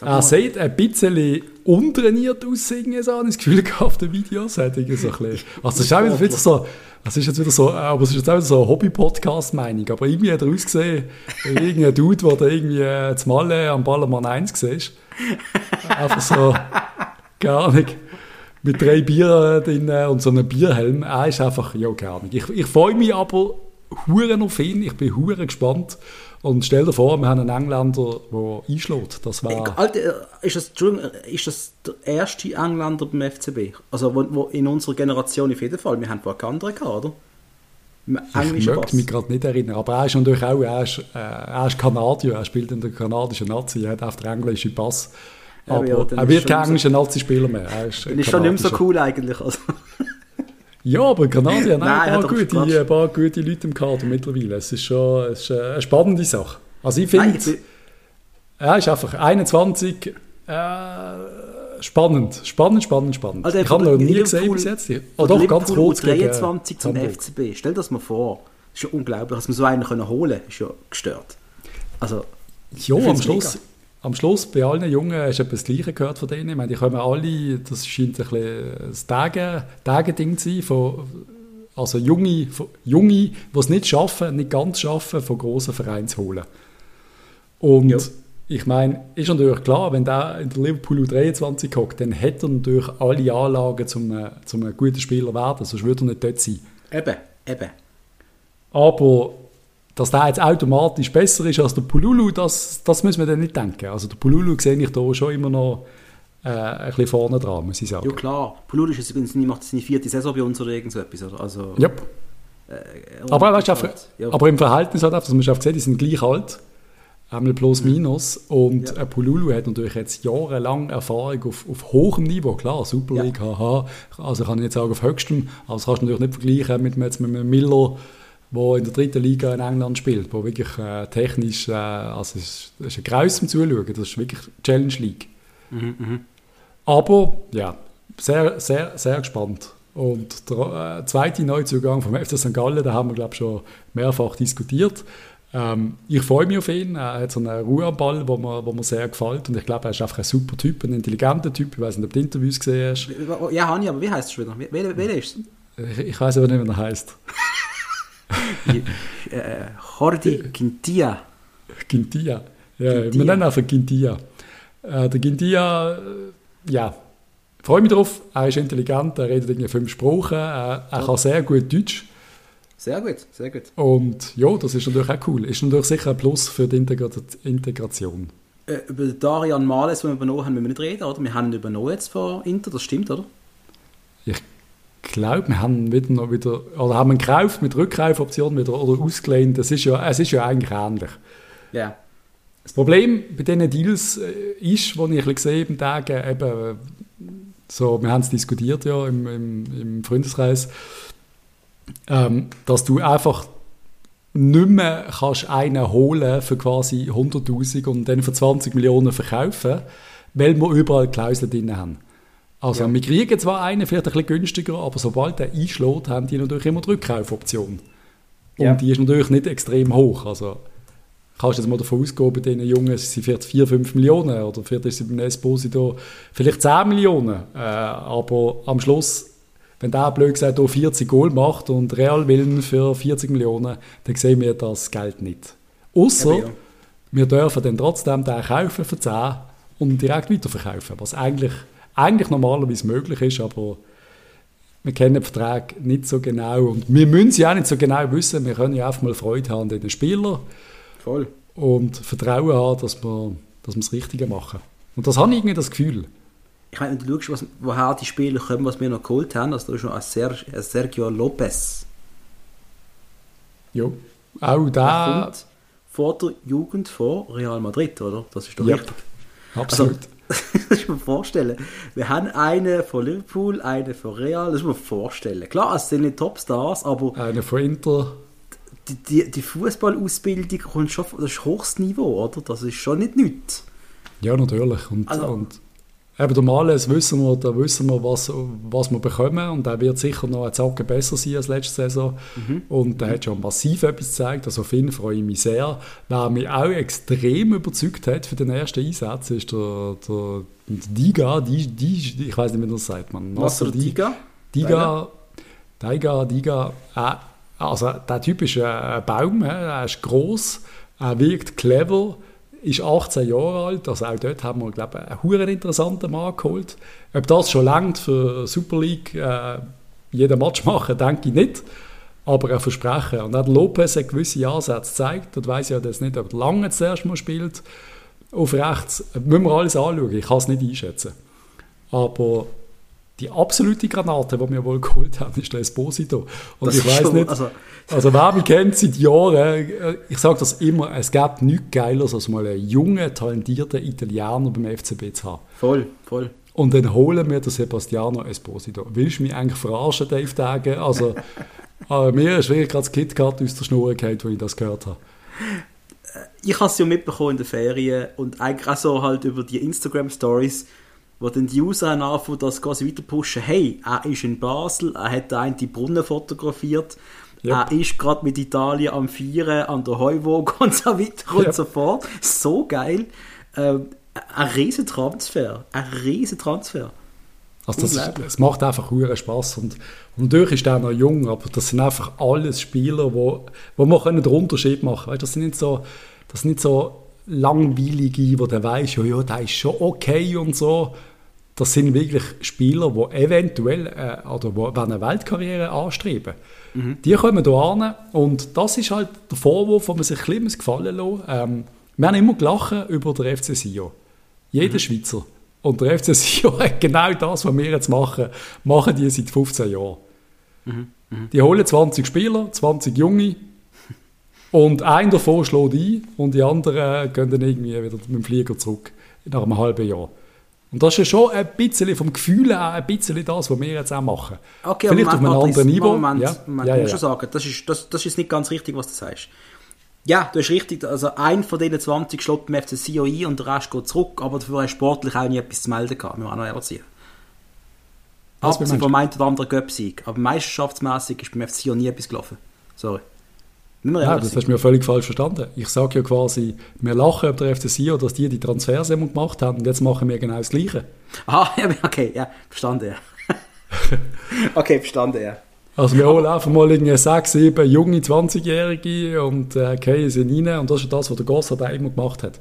Er sieht ein bisschen untrainiert aus, irgendwie so, habe ich das Gefühl gehabt, auf den Videos. Hat so ein bisschen, also, es ist auch wieder so, das ist jetzt wieder so, aber es ist jetzt auch wieder so eine Hobby-Podcast-Meinung. Aber irgendwie hat er ausgesehen, irgendein Dude, der da irgendwie äh, Malle am Ballermann 1 siehst. Einfach so, gar nicht. Mit drei Bier drin und so einem Bierhelm. Er ist einfach, ja, gar nicht. Ich, ich freue mich aber hure auf ihn. Ich bin hure gespannt. Und stell dir vor, wir haben einen Engländer, der einschlägt. Das war... Alter, ist das, ist das der erste Engländer beim FCB? Also wo, wo in unserer Generation auf jeden Fall. Wir haben vorher andere gehabt, oder? Ich möchte mich gerade nicht erinnern, aber er ist natürlich auch, er ist, äh, er ist Kanadier, er spielt in der kanadischen Nazi, er hat auf den englischen Pass. Aber ja, er wird kein englischer Nazi-Spieler mehr. Er ist, ist schon nicht mehr so cool eigentlich. Also. Ja, aber Kanadier haben ein, paar gute, ein paar gute Leute im Kader mittlerweile. Es ist schon es ist eine spannende Sache. Also ich finde, er ist einfach 21, äh, spannend, spannend, spannend, spannend. Also ich habe noch nie gesehen bis jetzt. Oh, doch, ganz kurz 23 zum Hamburg. FCB, stell das mal vor. Das ist ja unglaublich, dass wir so einen können holen können, ist ja gestört. Also, ja, am Schluss... Mega am Schluss bei allen Jungen hast du etwas das Gleiche gehört von denen. Ich meine, die kommen alle, das scheint ein bisschen ein Tage-Ding zu sein, von, also Junge, von, Junge, die es nicht schaffen, nicht ganz schaffen, von grossen Vereinen zu holen. Und ja. ich meine, ist natürlich klar, wenn der in der Liverpool U23 hockt, dann hat er natürlich alle Anlagen, um, um ein guter Spieler zu werden, sonst würde er nicht dort sein. Eben, eben. Aber dass der jetzt automatisch besser ist als der Pululu, das, das müssen wir dann nicht denken. Also der Pululu sehe ich da schon immer noch äh, ein bisschen vorne dran, muss ich sagen. Ja klar, Pululu ist übrigens macht seine vierte Saison bei uns oder irgend so etwas. Also, yep. Äh, aber, weißt, einfach, ja. aber im Verhältnis hat einfach, man gesehen, die sind gleich alt, einmal plus mhm. minus und ja. Pululu hat natürlich jetzt jahrelang Erfahrung auf, auf hohem Niveau, klar, Super League, ja. haha, also kann ich jetzt sagen auf höchstem, aber das kannst du natürlich nicht vergleichen mit, mit, mit einem Miller, der in der dritten Liga in England spielt, wo wirklich äh, technisch, äh, also es ist, ist ein Graus zum Zuschauen, das ist wirklich Challenge League. Mhm, mh. Aber ja, sehr, sehr, sehr gespannt. Und der äh, zweite Neuzugang vom FC St. Gallen, da haben wir glaube ich schon mehrfach diskutiert. Ähm, ich freue mich auf ihn. Er hat so eine Ruhe am Ball, wo mir, wo mir sehr gefällt. Und ich glaube, er ist einfach ein super Typ, ein intelligenter Typ. Ich weiß nicht, ob du Interviews gesehen hast. Ja, ich, aber wie heißt es wieder? Wer, wer ist es? Ich, ich weiß aber nicht, wie er heißt. Äh, Jordi Quintilla. Quintilla. Ja, Quintilla. wir nennen einfach Quintilla. Äh, der Quintilla, äh, ja, freue mich drauf. Er ist intelligent, er redet irgendwie fünf Sprachen, er, er kann sehr gut Deutsch. Sehr gut, sehr gut. Und ja, das ist natürlich auch cool. Ist natürlich sicher ein Plus für die Integra Integration. Äh, über Darian Males, den wir übernommen haben, müssen wir nicht reden, oder? Wir haben ihn übernommen jetzt von Inter, das stimmt, oder? Ich glaube, wir haben wieder noch wieder, oder haben gekauft mit Rückkaufoption wieder oder ausgelehnt. Das ist ja, es ist ja eigentlich ähnlich. Ja. Yeah. Das Problem bei diesen Deals äh, ist, was ich gesehen habe, Tagen, eben, so, wir haben es diskutiert ja im, im, im Freundeskreis, ähm, dass du einfach nicht mehr kannst einen holen für quasi 100'000 und dann für 20 Millionen verkaufen, weil wir überall Klauseln drin haben. Also ja. wir kriegen zwar einen, vielleicht ein bisschen günstiger, aber sobald der einschlägt, haben die natürlich immer die Rückkaufoption. Und ja. die ist natürlich nicht extrem hoch. Also kannst du jetzt mal davon ausgehen, bei diesen Jungen sind vielleicht 4, 5 Millionen oder vielleicht ist es beim Esposito vielleicht 10 Millionen. Äh, aber am Schluss, wenn der blöd gesagt 40 Goal macht und Real will für 40 Millionen, dann sehen wir das Geld nicht. Außer ja, wir dürfen dann trotzdem den kaufen für 10 und direkt weiterverkaufen, was eigentlich eigentlich normalerweise möglich ist, aber wir kennen den Vertrag nicht so genau und wir müssen es ja auch nicht so genau wissen. Wir können ja einfach mal Freude haben an den Spielern Voll. und Vertrauen haben, dass wir, dass wir das Richtige machen. Und das habe ich irgendwie das Gefühl. Ich meine, wenn du schaust, was, woher die Spieler kommen, was wir noch geholt haben, also da ist noch ein, Ser ein Sergio Lopez. Ja, auch da... vor der Jugend von Real Madrid, oder? Das ist doch yep. richtig. Absolut. Also, das muss man vorstellen. Wir haben eine von Liverpool, eine von Real, das muss man vorstellen. Klar, es sind nicht Topstars, aber... Eine von Inter. die, die, die Fußballausbildung kommt schon, das ist hohes Niveau, oder? Das ist schon nicht nichts. Ja, natürlich. Und, also, und Eben der Males wissen wir, da wissen wir was, was wir bekommen und er wird sicher noch ein Zacken besser sein als letzte Saison mhm. und er hat schon massiv etwas gezeigt, also auf ihn freue ich mich sehr. Wer mich auch extrem überzeugt hat für den ersten Einsatz ist der, der, der Diga, die, die, ich weiß nicht, wie man das sagt, man. Was der Diga? Diga, Diga, Diga, äh, also der Typ ist ein Baum, er ist groß, er wirkt clever, ist 18 Jahre alt, also auch dort haben wir, glaube ich, einen huren interessanten Mann geholt. Ob das schon langt für Super League äh, jeden Match machen, denke ich nicht. Aber ein Versprechen. Und auch Lopez hat gewisse Ansätze gezeigt. Dort weiss ich das nicht, ob lange zuerst mal spielt. Auf rechts müssen wir alles anschauen. Ich kann es nicht einschätzen. Aber die absolute Granate, die wir wohl geholt haben, ist der Esposito. Und das ich weiß nicht, also, also wer mich kennt seit Jahren, äh, ich sage das immer, es gibt nichts Geileres, als mal einen jungen, talentierten Italiener beim FCB zu haben. Voll, voll. Und dann holen wir den Sebastiano Esposito. Willst du mich eigentlich verarschen, Dave Tage? Also, äh, mir ist wirklich gerade das KitKat aus der Schnur gefallen, als ich das gehört habe. Ich habe es ja mitbekommen in der Ferien und eigentlich auch so halt über die Instagram-Stories, wo dann die User anfangen, das quasi weiter pushen. Hey, er ist in Basel, er hat einen die Brunnen fotografiert, yep. er ist gerade mit Italien am Vieren an der Heuwoge und so weiter yep. und so fort. So geil. Ähm, ein riesen Transfer. Ein riesen Transfer. Also das, es macht einfach hohen Spaß und, und natürlich ist er noch jung, aber das sind einfach alles Spieler, wo, wo man den Unterschied machen können. Das sind nicht so, das sind nicht so langweilige, wo der weiß, ja, ja, der ist schon okay und so. Das sind wirklich Spieler, die eventuell äh, oder wo, eine Weltkarriere anstreben. Mhm. Die kommen hier an und das ist halt der Vorwurf, den man sich ein bisschen gefallen lassen ähm, Wir haben immer gelacht über den FC Sion. Jeder mhm. Schweizer. Und der FC Sion hat genau das, was wir jetzt machen, machen die seit 15 Jahren. Mhm. Mhm. Die holen 20 Spieler, 20 Junge, und ein davon schlägt ein und die anderen gehen dann irgendwie wieder mit dem Flieger zurück nach einem halben Jahr. Und das ist ja schon ein bisschen vom Gefühl her ein bisschen das, was wir jetzt auch machen. Okay, Vielleicht Moment, auf einem anderen Niveau. Moment, ja? Moment, ja, ja, ja. schon sagen, das ist, das, das ist nicht ganz richtig, was du sagst. Ja, du hast richtig, also ein von diesen 20 schlägt beim FC Sion ein und der Rest geht zurück, aber dafür hast du sportlich auch nie etwas zu melden gehabt, wir auch noch erzählen. Abgesehen vom einen oder anderen Göpsieg, aber meisterschaftsmässig ist beim FC Sion nie etwas gelaufen. Sorry. Ja, das hast du mir völlig falsch verstanden. Ich sage ja quasi, wir lachen über der FC Sion, dass die die Transfers gemacht haben und jetzt machen wir genau das Gleiche. Ah, okay, ja, verstanden, ja. okay, verstanden, ja. Also wir holen einfach mal irgendwie sechs, sieben junge 20-Jährige und äh, gehen sie rein und das ist das, was der Gossard immer gemacht hat.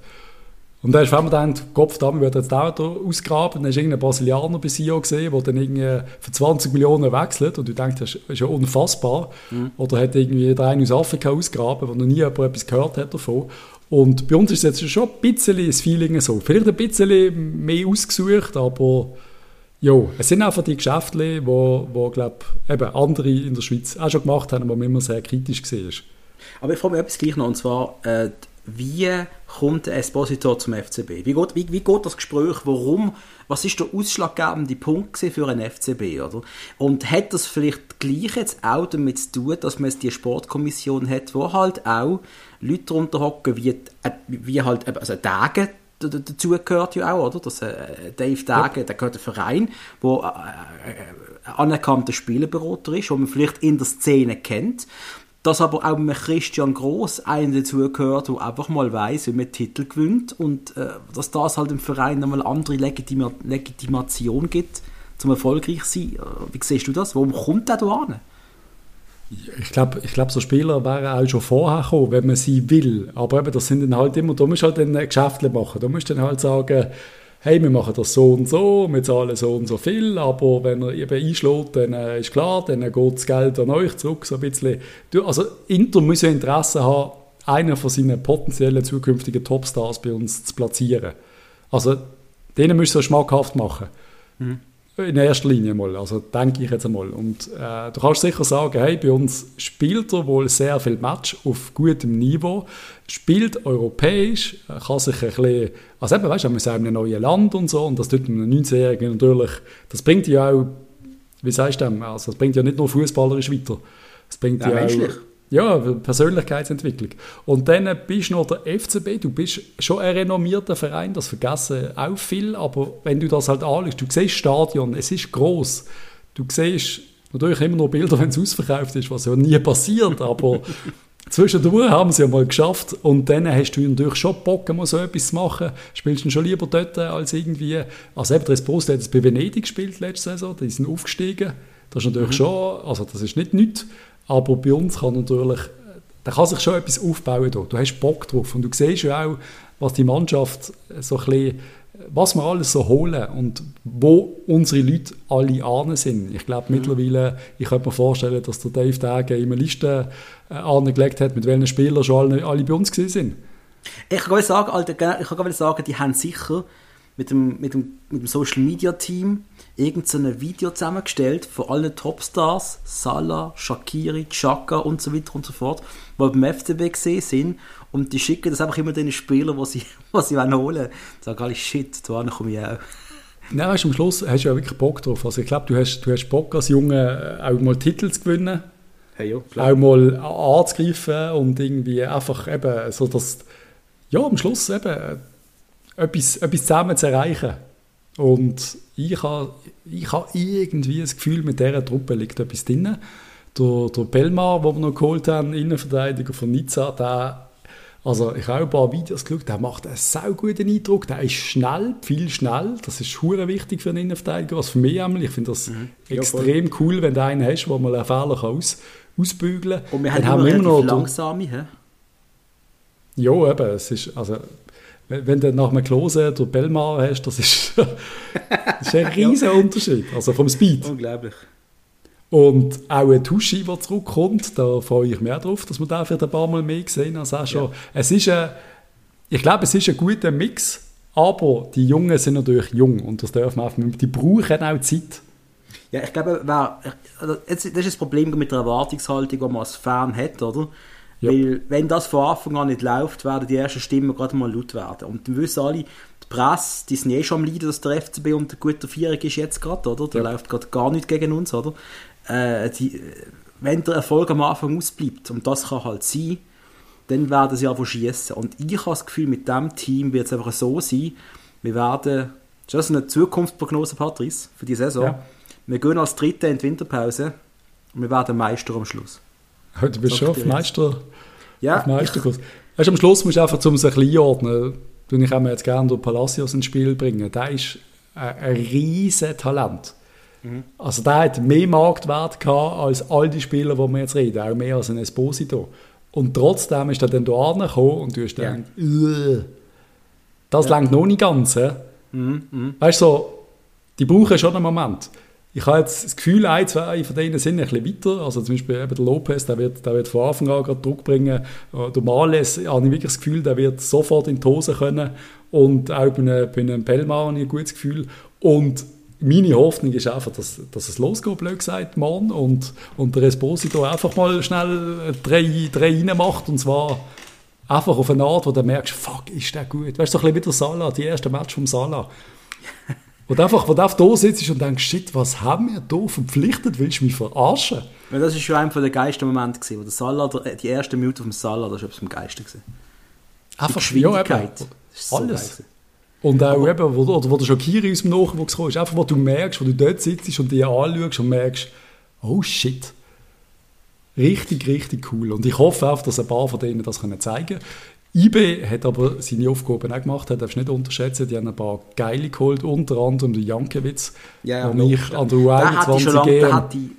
Und dann ist, wenn man denkt, Kopf da, wird jetzt auch ausgraben, dann hast du irgendeinen Brasilianer bei Sio gesehen, der dann irgendwie für 20 Millionen wechselt und du denkst, das ist ja unfassbar. Mhm. Oder hat irgendwie der eine aus Afrika ausgraben, wo noch nie jemand etwas gehört hat davon. Und bei uns ist jetzt schon ein bisschen das Feeling so. Vielleicht ein bisschen mehr ausgesucht, aber ja, es sind einfach die Geschäfte, wo, wo glaub, eben andere in der Schweiz auch schon gemacht haben, wo man immer sehr kritisch gesehen ist. Aber ich frage mich etwas gleich noch, und zwar, äh, wie kommt der Esposito zum FCB? Wie geht, wie, wie geht das Gespräch? Warum? Was ist der ausschlaggebende Punkt für einen FCB? Oder? Und hat das vielleicht gleich jetzt auch damit zu tun, dass man jetzt die Sportkommission hat, wo halt auch Leute darunter hocken, wie, äh, wie halt also Tage dazu gehört ja auch, oder? Das, äh, Dave Dage, ja. der gehört ein Verein, wo äh, äh, anerkannter Spielerberater ist, wo man vielleicht in der Szene kennt dass aber auch mit Christian Groß einer dazugehört, der einfach mal weiß, wie man Titel gewinnt und äh, dass das halt im Verein nochmal andere Legitima Legitimation gibt, zum erfolgreich sein. Äh, wie siehst du das? Warum kommt der da an? Ich glaube, ich glaub, so Spieler wären auch schon vorher gekommen, wenn man sie will. Aber eben, das sind dann halt immer, da musst du halt ein Geschäft machen. Da musst du dann halt sagen, hey, wir machen das so und so, wir zahlen so und so viel, aber wenn er eben einschlägt, dann äh, ist klar, dann geht das Geld an euch zurück, so ein bisschen. Also Inter muss ja Interesse haben, einen von seinen potenziellen zukünftigen Topstars bei uns zu platzieren. Also denen müssen wir schmackhaft machen. Mhm. In erster Linie mal, also denke ich jetzt einmal. Und äh, du kannst sicher sagen, hey, bei uns spielt er wohl sehr viel Match auf gutem Niveau, spielt europäisch, kann sich ein bisschen, also eben, weißt du, man ist in einem neuen Land und so, und das tut einem 19-Jährigen natürlich, das bringt ja auch, wie sagst du, also das bringt ja nicht nur fußballerisch weiter, das bringt ja, ja auch, ja, Persönlichkeitsentwicklung. Und dann bist du noch der FCB, du bist schon ein renommierter Verein, das vergessen auch viel, aber wenn du das halt anschaust, du siehst Stadion, es ist groß, du siehst natürlich immer noch Bilder, wenn es ausverkauft ist, was ja nie passiert, aber zwischendurch haben sie ja mal geschafft. Und dann hast du natürlich schon Bock, mal so etwas zu machen. Spielst du schon lieber dort als irgendwie, also eben der Esposo hat es bei Venedig gespielt letzte Saison, die sind aufgestiegen, das ist natürlich mhm. schon, also das ist nicht nichts, aber bei uns kann natürlich, da kann sich schon etwas aufbauen da. Du hast Bock drauf und du siehst ja auch, was die Mannschaft so ein bisschen, was wir alles so holen und wo unsere Leute alle ahnen sind. Ich glaube mhm. mittlerweile, ich könnte mir vorstellen, dass der Dave Dage immer Liste äh, angelegt hat, mit welchen Spielern schon alle, alle bei uns gewesen sind. Ich kann sagen, Alter, ich kann sagen, die haben sicher mit dem, mit dem, mit dem Social Media Team irgendein Video zusammengestellt von allen Topstars, Salah, Shakiri, Chaka und so weiter und so fort, die beim FCB gesehen sind und die schicken das einfach immer den Spielern, die sie, was sie holen wollen. Ich sage alle, shit, da komme ich auch. Nein, weißt, am Schluss hast du ja wirklich Bock drauf. Also ich glaube, du hast, du hast Bock als Junge auch mal Titel zu gewinnen. Hey, ja, auch mal anzugreifen und irgendwie einfach eben so, dass ja, am Schluss eben etwas, etwas zusammen zu erreichen. Und ich habe ich ha irgendwie das Gefühl, mit dieser Truppe liegt etwas drin. Der, der Belmar, den wir noch geholt haben, Innenverteidiger von Nizza, der, also ich habe ein paar Videos geschaut, der macht einen sehr guten Eindruck. Der ist schnell, viel schnell. Das ist hure wichtig für einen Innenverteidiger, was für mich einmal. Ich finde das mhm. extrem ja, cool, wenn du einen hast, der mal einen Fehler kann aus, ausbügeln kann. Und wir haben, haben immer noch langsame, hä? Ja, eben. Es ist, also, wenn du nach einem Klose der Belmar hast, das ist, das ist ein riesiger Unterschied, also vom Speed. Unglaublich. Und auch ein Tuschi, der zurückkommt, da freue ich mich auch drauf, dass wir den vielleicht ein paar Mal mehr gesehen als auch schon. Ja. Es ist ein, ich glaube, es ist ein guter Mix, aber die Jungen sind natürlich jung und das dürfen wir auch, die brauchen auch Zeit. Ja, ich glaube, wer, also das ist das Problem mit der Erwartungshaltung, die man als Fan hat, oder? Ja. Weil, wenn das von Anfang an nicht läuft, werden die ersten Stimmen gerade mal laut werden. Und dann wissen alle, die Presse, die sind eh schon am Leiden, dass der FCB unter guter Vierung ist jetzt gerade, oder? Da ja. läuft gerade gar nichts gegen uns, oder? Äh, die, wenn der Erfolg am Anfang ausbleibt, und das kann halt sein, dann werden sie einfach schießen. Und ich habe das Gefühl, mit diesem Team wird es einfach so sein, wir werden, ist das eine Zukunftsprognose, Patrice, für die Saison? Ja. Wir gehen als Dritte in die Winterpause und wir werden Meister am Schluss. Du bist schon auf Meister, ja, auf Meisterkurs. Weißt, am Schluss musst du einfach, um es ein bisschen einordnen, ich auch jetzt gerne Palacios ins Spiel bringen. Der ist ein, ein riesen Talent. Mhm. Also der hat mehr Marktwert gehabt als all die Spieler, die wir jetzt reden, auch mehr als ein Esposito. Und trotzdem ist er dann da angekommen und du hast gedacht, ja. das ja. noch nicht ganz. Mhm. Mhm. Weißt du, so, die brauchen schon einen Moment ich habe jetzt das Gefühl, ein, zwei von denen sind ein bisschen weiter. Also zum Beispiel eben der Lopez, der wird, der wird von Anfang an gerade Druck bringen. Äh, der Males, habe ich wirklich das Gefühl, der wird sofort in die Hose können. Und auch bei einem, bei einem Pellmar habe ich ein gutes Gefühl. Und meine Hoffnung ist einfach, dass, dass es losgeht, blöd gesagt, Mann. Und, und der Esposito einfach mal schnell drei, drei reinmacht. Und zwar einfach auf eine Art, wo du merkst, fuck, ist der gut. Weißt du, so ein bisschen wie der Salah, die erste Match vom Salah. Wo du einfach, wo du einfach da sitzt und denkst, shit, was haben wir da verpflichtet? Willst du mich verarschen? Ja, das war schon einer der geilsten Momente, gewesen, wo der Salah, die erste Minute auf dem Salah, das war etwas am geilsten. Gewesen. Einfach die Geschwindigkeit. Ja, so alles. Geil. Und auch eben, wo, oder wo der Shakiri aus dem Nachwuchs kommt, ist einfach, wo du merkst, wo du dort sitzt und dich anschaust und merkst, oh shit. Richtig, richtig cool. Und ich hoffe auch, dass ein paar von denen das zeigen können. IB hat aber seine Aufgaben auch gemacht, hat darfst nicht unterschätzen. Die haben ein paar geile geholt, unter anderem der Jankiewicz, ja, wo mich an der U21 der, der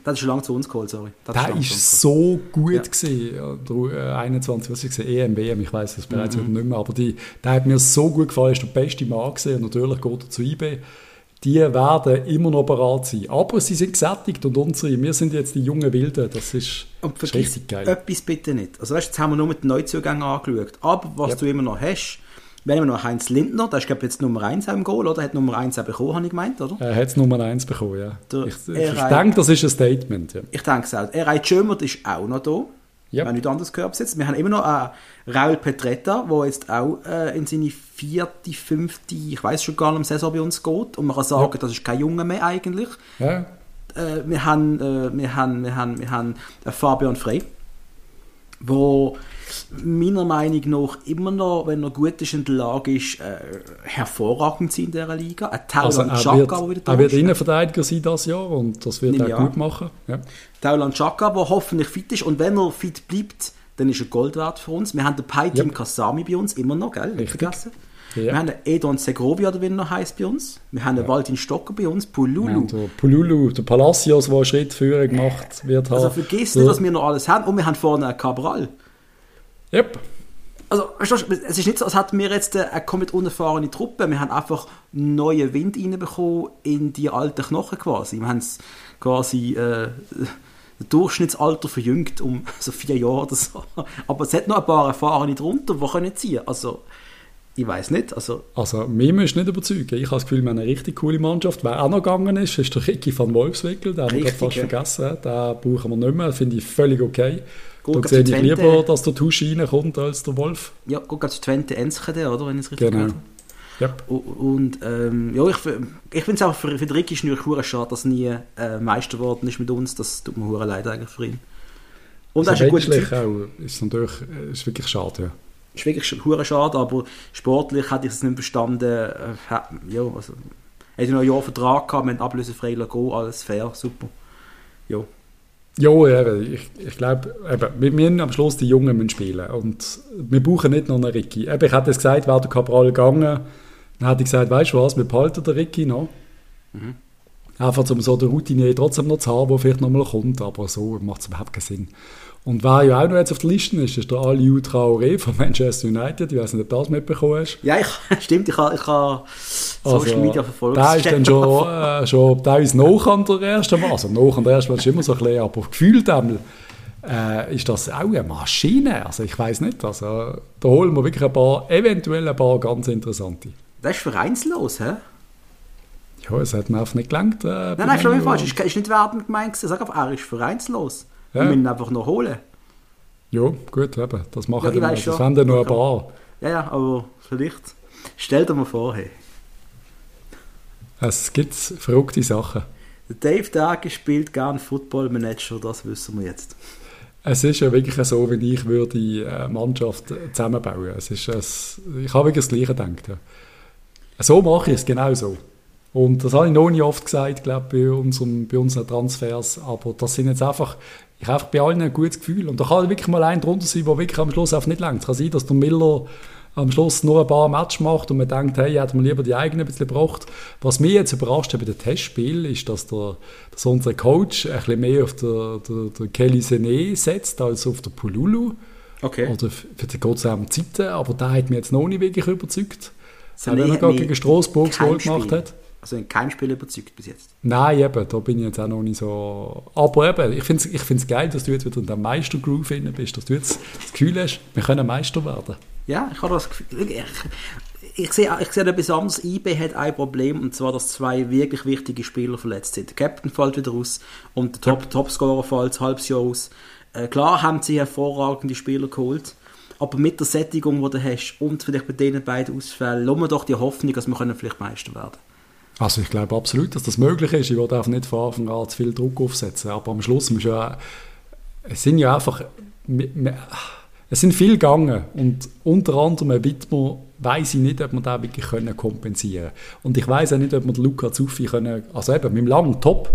hat schon lange zu uns geholt, sorry. Der, der ist so gut ja. gewesen, der U21, was ich gesehen, EM, WM, ich weiß es bereits mhm. nicht mehr, aber die, der hat mir so gut gefallen, ist der beste Mann gesehen. Natürlich geht er zu IB die werden immer noch bereit sein. Aber sie sind gesättigt und unsere, wir sind jetzt die jungen Wilden, das ist, und ist richtig geil. etwas bitte nicht. Also weißt, jetzt haben wir nur mit den Neuzugängen angeschaut, aber was ja. du immer noch hast, wenn wir noch Heinz Lindner, der ist glaube jetzt Nummer 1 im Goal, oder? Er hat Nummer 1 bekommen, habe ich gemeint, oder? Er hat Nummer 1 bekommen, ja. Der ich, ich, ich denke, das ist ein Statement, ja. Ich denke es auch. Er Schömert ist auch noch da. Ja. Wir haben nicht anders gehört bis Wir haben immer noch Raul Petretta, der jetzt auch äh, in seine vierte, fünfte, ich weiß schon gar nicht, im Saison bei uns geht. Und man kann sagen, ja. das ist kein Junge mehr eigentlich. Ja. Äh, wir, haben, äh, wir haben, wir haben, wir haben äh, Fabian Frey. Wo meiner Meinung nach immer noch, wenn er gut ist in der Lage ist, äh, hervorragend sein in dieser Liga. Ein Tauland also Chaka, er der wieder da er wird. Innenverteidiger sein dieses Jahr und das wird er ich gut machen. Ja. Tauland Chaka, der hoffentlich fit ist. Und wenn er fit bleibt, dann ist er Gold wert für uns. Wir haben den Paitim Yep. Kasami bei uns, immer noch, gell? Richtig. vergessen. Ja. Wir haben den Edon Segovia, der wie er noch heisst bei uns. Wir haben den Waldin Stocker bei uns, Pululu. den Pululu, der Palacios, der einen Schritt führen gemacht wird haben. Also vergiss Der- nicht, dass wir noch alles haben. Und wir haben vorne einen Cabral. Yep. Also, es ist nicht so, als hätten wir jetzt eine komplett unerfahrene Truppe. Wir haben einfach neuen Wind reinbekommen in die alten Knochen quasi. Wir haben es quasi äh, das Durchschnittsalter verjüngt um so vier Jahre oder so. Aber es hat noch ein paar Erfahrene drunter, die können ziehen. Also, ich weiß nicht. Also, Also, mich müsst nicht überzeugen. Ich habe das Gefühl, wir haben eine richtig coole Mannschaft. Wer auch noch gegangen ist, ist der Ricky van Wolfswickel. Den haben wir Richtig, gerade fast ja. vergessen. Den brauchen wir nicht mehr. Finde ich völlig okay. Gut, da sehe ich Twente. lieber, dass der Tusch reinkommt als der Wolf. ja, guck jetzt Twente Enschede, oder? Wenn ich es richtig Genau. gehört. Yep. Und ähm, ja, ich, ich finde es auch für, für den Ricky ist hure schade, dass er nie äh, Meister geworden ist mit uns. Das tut mir leid eigentlich für ihn. Und ist also ein guter Typ. auch, ist natürlich äh, ist wirklich schade. Ja. Ist wirklich sch- hure schade, aber sportlich hätte ich es nicht verstanden. Äh, ja, also, ja noch ein Jahr Vertrag gehabt, wir haben ablösefrei gehen, alles fair, super. Ja. Ja, eben, ich, ich glaube, wir müssen am Schluss die Jungen müssen spielen und wir brauchen nicht noch einen Ricky. Eben, ich hätte jetzt gesagt, wäre der Cabral gegangen, dann hätte ich gesagt, weißt du was, wir behalten den Ricky noch. Einfach um so den Routinier trotzdem noch zu haben, der vielleicht noch mal kommt, aber so macht es überhaupt keinen Sinn. Und wer ja auch noch jetzt auf der Liste ist, ist der Aliou Traoré von Manchester United. Ich weiß nicht, ob du das mitbekommen hast. Ja, ich, stimmt, ich habe ich ha Social Media verfolgt. Der ist dann schon, äh, schon teilweise noch an der ersten Mal. Also noch an der ersten Mal ist immer so ein bisschen, aber gefühlt einmal, äh, ist das auch eine Maschine. Also ich weiß nicht. Also da holen wir wirklich ein paar, eventuell ein paar ganz interessante. Das ist vereinslos, hä? Ja, es hat mir einfach nicht gelangt. Äh, Nein, nein, mich Manuel. falsch. Ist, ist nicht wertend gemeint. Sag einfach, er ist vereinslos. Ja. Wir müssen ihn einfach noch holen. Ja, gut, eben. Das machen Ja, ich wir. Das schon. haben dann noch ein paar. Ja, ja, aber vielleicht. Stell dir mal vor, hey. Es gibt verrückte Sachen. Der Dave Dage spielt gern Football Manager, das wissen wir jetzt. Es ist ja wirklich so, wie ich würde die äh, Mannschaft zusammenbauen. Es ist ein, ich habe wirklich das Gleiche gedacht. Ja. So mache ich es, genau so. Und das habe ich noch nie oft gesagt, glaube bei, unserem, bei unseren Transfers. Aber das sind jetzt einfach, ich habe einfach bei allen ein gutes Gefühl. Und da kann wirklich mal ein drunter sein, der wirklich am Schluss einfach nicht langt. Es kann sein, dass der Miller am Schluss nur ein paar Matches macht und man denkt, hey, hätte man lieber die eigenen ein bisschen gebraucht. Was mich jetzt überrascht hat bei dem Testspiel, ist, dass, der, dass unser Coach ein bisschen mehr auf den, den, den Kelly Sene setzt als auf den Pululu. Okay. Oder für die Gottsam Zeiten, aber da hat mich jetzt noch nicht wirklich überzeugt. Auch wenn er gerade gegen Straßburg das Goal gemacht hat. Also in keinem Spiel überzeugt bis jetzt. Nein, eben, da bin ich jetzt auch noch nicht so. Aber eben, ich finde es ich find's geil, dass du jetzt wieder in der Meister-Groove drin bist, dass du jetzt das Gefühl hast, wir können Meister werden. Ja, ich habe das Gefühl. Ich, ich sehe, ich sehe etwas anderes. IB hat ein Problem, und zwar, dass zwei wirklich wichtige Spieler verletzt sind. Der Captain fällt wieder aus und der Top, Topscorer fällt ein halbes Jahr aus. Äh, klar haben sie hervorragende Spieler geholt, aber mit der Sättigung, die du hast, und vielleicht bei denen beiden Ausfällen, lassen wir doch die Hoffnung, dass wir können vielleicht Meister werden Also ich glaube absolut, dass das möglich ist. Ich würde einfach nicht von Anfang an zu viel Druck aufsetzen. Aber am Schluss muss ja, es sind ja einfach, es sind viel gegangen und unter anderem ein Wittmer weiß ich nicht, ob wir da wirklich können kompensieren können. Und ich weiß auch nicht, ob den Luca Zuffi können, also eben mit dem langen Top,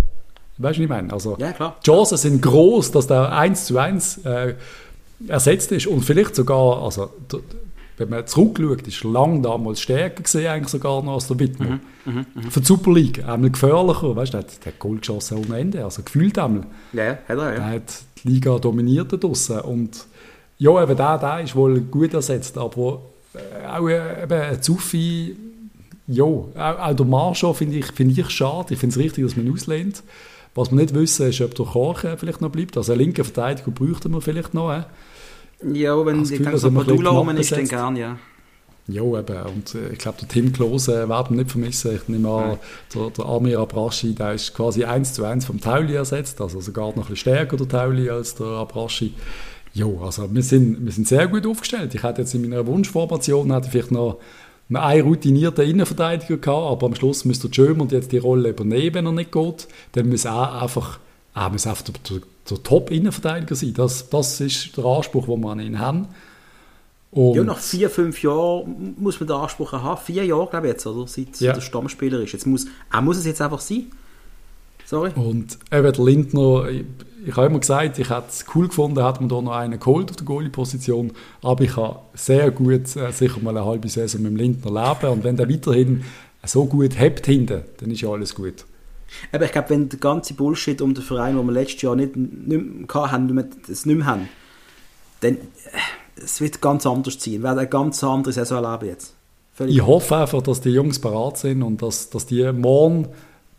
weißt du, was ich meine? Also Ja, klar. die Chancen sind groß, dass der 1 zu 1 äh, ersetzt ist und vielleicht sogar, also wenn man zurückschaut, ist Lang damals stärker gesehen eigentlich sogar noch als der Wittmer. Für die Super League einmal gefährlicher, weißt du, der hat, der hat Goal geschossen ohne Ende, also gefühlt einmal. Ja, ja, hat er, ja. hat die Liga dominiert da draussen und ja, eben der, der ist wohl gut ersetzt, aber auch äh, eben ein Zuffi, ja, auch, auch der Marschall finde ich, find ich schade, ich finde es richtig, dass man ihn auslehnt. Was wir nicht wissen, ist, ob der Korche vielleicht noch bleibt, also einen linken Verteidiger bräuchten wir vielleicht noch. Äh. Ja, wenn Das ich Gefühl, denke, dass so Padula rum ist, dann gern, ja. Ja, eben. Und äh, ich glaube, der Tim Klose werden wir nicht vermissen. Ich nehme an, der, der Amir Abraschi, der ist quasi eins zu eins vom Tauli ersetzt. Also sogar noch ein bisschen stärker, der Tauli, als der Abraschi. Ja, also wir sind, wir sind sehr gut aufgestellt. Ich hätte jetzt in meiner Wunschformation hätte ich vielleicht noch einen routinierten Innenverteidiger gehabt, aber am Schluss müsste der Schömer jetzt die Rolle übernehmen, wenn er nicht geht. Dann muss er einfach, er muss einfach der, der, der Top-Innenverteidiger sein. Das, das ist der Anspruch, den wir an ihn haben. Und ja, nach vier, fünf Jahren muss man den Anspruch haben. Vier Jahre, glaube ich jetzt, oder? Seit ja. der Stammspieler ist. Jetzt muss, er muss es jetzt einfach sein. Sorry. Und eben der Lindner, ich, ich habe immer gesagt, ich hätte es cool gefunden, hätte man da noch einen geholt auf der Goalie-Position, aber ich habe sehr gut äh, sicher mal eine halbe Saison mit dem Lindner leben und wenn der weiterhin so gut hebt hinten, dann ist ja alles gut. Aber ich glaube, wenn der ganze Bullshit um den Verein, den wir letztes Jahr nicht, nicht mehr hatten, es nicht mehr haben, dann äh, es wird ganz anders sein. Wir werden eine ganz andere Saison erleben jetzt. Völlig ich hoffe einfach, dass die Jungs parat sind und dass, dass die morgen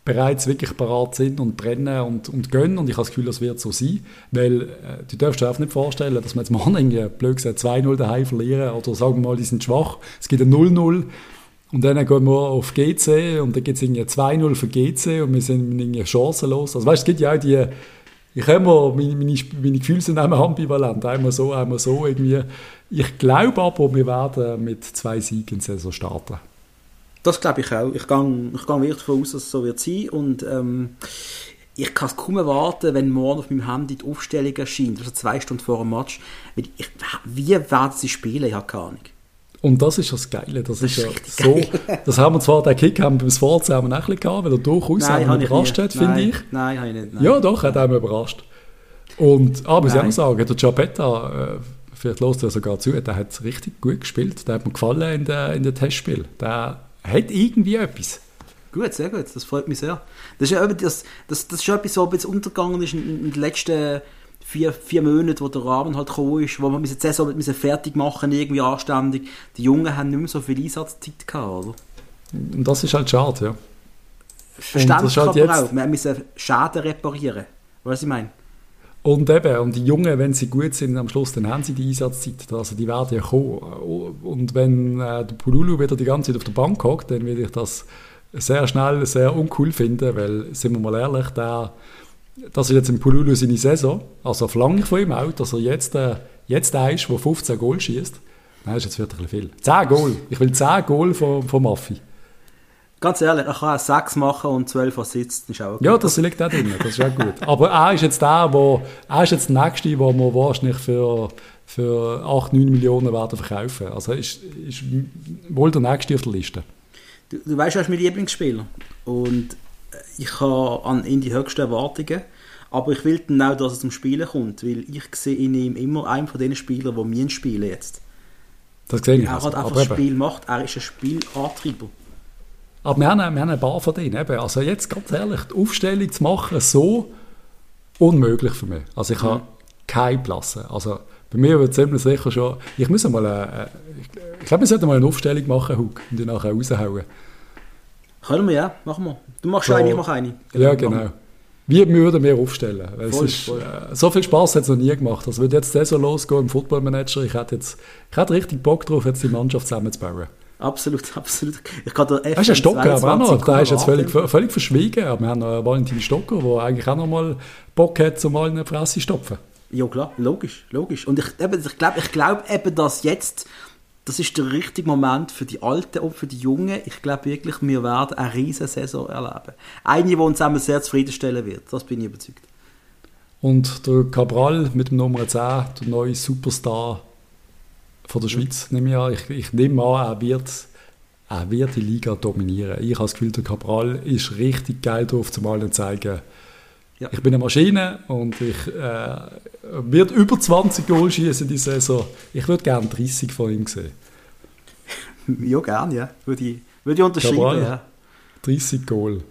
bereits wirklich parat sind und brennen und, und gönnen. Und ich habe das Gefühl, das wird so sein. Weil äh, du darfst dir einfach nicht vorstellen, dass wir jetzt morgen irgendwie, blöd gesagt, 2-0 daheim verlieren oder sagen wir mal, die sind schwach. Es gibt ein 0-0 und dann gehen wir auf GC und dann gibt es irgendwie 2-0 für GC und wir sind irgendwie chancenlos. Also weißt, es gibt ja auch die, ich habe immer, meine, meine, meine Gefühle sind immer ambivalent, einmal so, einmal so irgendwie. Ich glaube aber, wir werden mit zwei Siegen in Saison starten. Das glaube ich auch. Ich gehe, ich wirklich davon aus, dass es so wird sein. Und ähm, ich kann es kaum erwarten, wenn morgen auf meinem Handy die Aufstellung erscheint, also zwei Stunden vor dem Match. Ich, wie werden sie spielen? Ich habe keine Ahnung. Und das ist das Geile. Das, das ist, ja so. Geil. Das haben wir zwar, den Kick haben wir beim Vorzeichen auch ein gehabt, weil er durchaus nein, auch überrascht hat, finde ich. Nein, habe ich nicht. Nein. Ja, doch, hat auch überrascht. Und, aber ich muss sagen, der Giappetta, äh, vielleicht lässt er sogar zu, der hat richtig gut gespielt. Der hat mir gefallen in den in der Testspiel. Der hat irgendwie etwas. Gut, sehr gut, das freut mich sehr. Das ist ja das, das, das ist etwas, was jetzt untergegangen ist in, in den letzten vier, vier Monaten, wo der Rahmen halt gekommen ist, wo wir die Saison müssen fertig machen irgendwie anständig. Die Jungen haben nicht mehr so viel Einsatzzeit gehabt, oder? Und das ist halt schade, ja. Verständlich halt aber jetzt... auch, wir müssen Schäden reparieren, was ich meine. Und eben, und die Jungen, wenn sie gut sind am Schluss, dann haben sie die Einsatzzeit. Also die werden ja kommen. Und wenn äh, der Pululu wieder die ganze Zeit auf der Bank hockt, dann würde ich das sehr schnell sehr uncool finden, weil, sind wir mal ehrlich, der, das ist jetzt im Pululu seine Saison. Also verlange ich von ihm auch, dass er jetzt, äh, jetzt der ist, der 15 Goal schießt. Nein, das ist jetzt wirklich viel. 10 Goal. Ich will 10 Goal von, von Maffi. Ganz ehrlich, er kann auch 6 machen und 12 Assists, das ist auch gut. Ja, das liegt auch drin, das ist auch gut. Aber er ist jetzt der, wo, er ist jetzt der Nächste, wo wir wahrscheinlich für, für 8, 9 Millionen werden verkaufen. Also ist, ist wohl der Nächste auf der Liste. Du, du weißt, er ist mein Lieblingsspieler. Und ich habe an ihn die höchsten Erwartungen. Aber ich will dann auch, dass er zum Spielen kommt, weil ich sehe in ihm immer einen von den Spielern, die mir spielen jetzt. Das sehe ich. Er hat einfach das Spiel gemacht, er ist ein Spielantrieber. Aber wir haben, wir haben ein paar von denen. Eben. Also jetzt ganz ehrlich, die Aufstellung zu machen, so unmöglich für mich. Also ich mhm. habe keinen Platz. Also bei mir wird ziemlich sicher schon... Ich muss mal... Äh, ich glaube, wir sollten mal eine Aufstellung machen, Hug, und die nachher raushauen. Können wir, ja. Machen wir. Du machst so, eine, ich mache eine. Genau, ja, genau. Wie würden wir aufstellen? Voll, ist, voll. Äh, so viel Spaß hat es noch nie gemacht. Also würde jetzt so losgehen im Footballmanager, ich hätte jetzt ich hätte richtig Bock drauf, jetzt die Mannschaft zusammenzubauen. Absolut, absolut. Ich kann da Hast du Stocker aber auch noch? Der ist jetzt völlig, völlig verschwiegen. Aber wir haben noch Valentin Stocker, der eigentlich auch noch mal Bock hat, um mal eine Fresse zu stopfen. Ja klar, logisch, logisch. Und ich, ich glaube ich glaub eben, dass jetzt, das ist der richtige Moment für die Alten und für die Jungen. Ich glaube wirklich, wir werden eine riesige Saison erleben. Eine, die uns zusammen sehr zufriedenstellen wird. Das bin ich überzeugt. Und der Cabral mit dem Nummer 10, der neue Superstar von der Schweiz, nehme ich an. Ich, ich nehme an, er wird, er wird die Liga dominieren. Ich habe das Gefühl, der Cabral ist richtig geil drauf, zum allen zeigen, ja. ich bin eine Maschine und ich äh, werde über 20 Goal schießen in dieser Saison. Ich würde gerne 30 von ihm sehen. Ja, gerne, ja. Würde ich, würde ich unterschreiben, Cabral, ja. 30 Goal.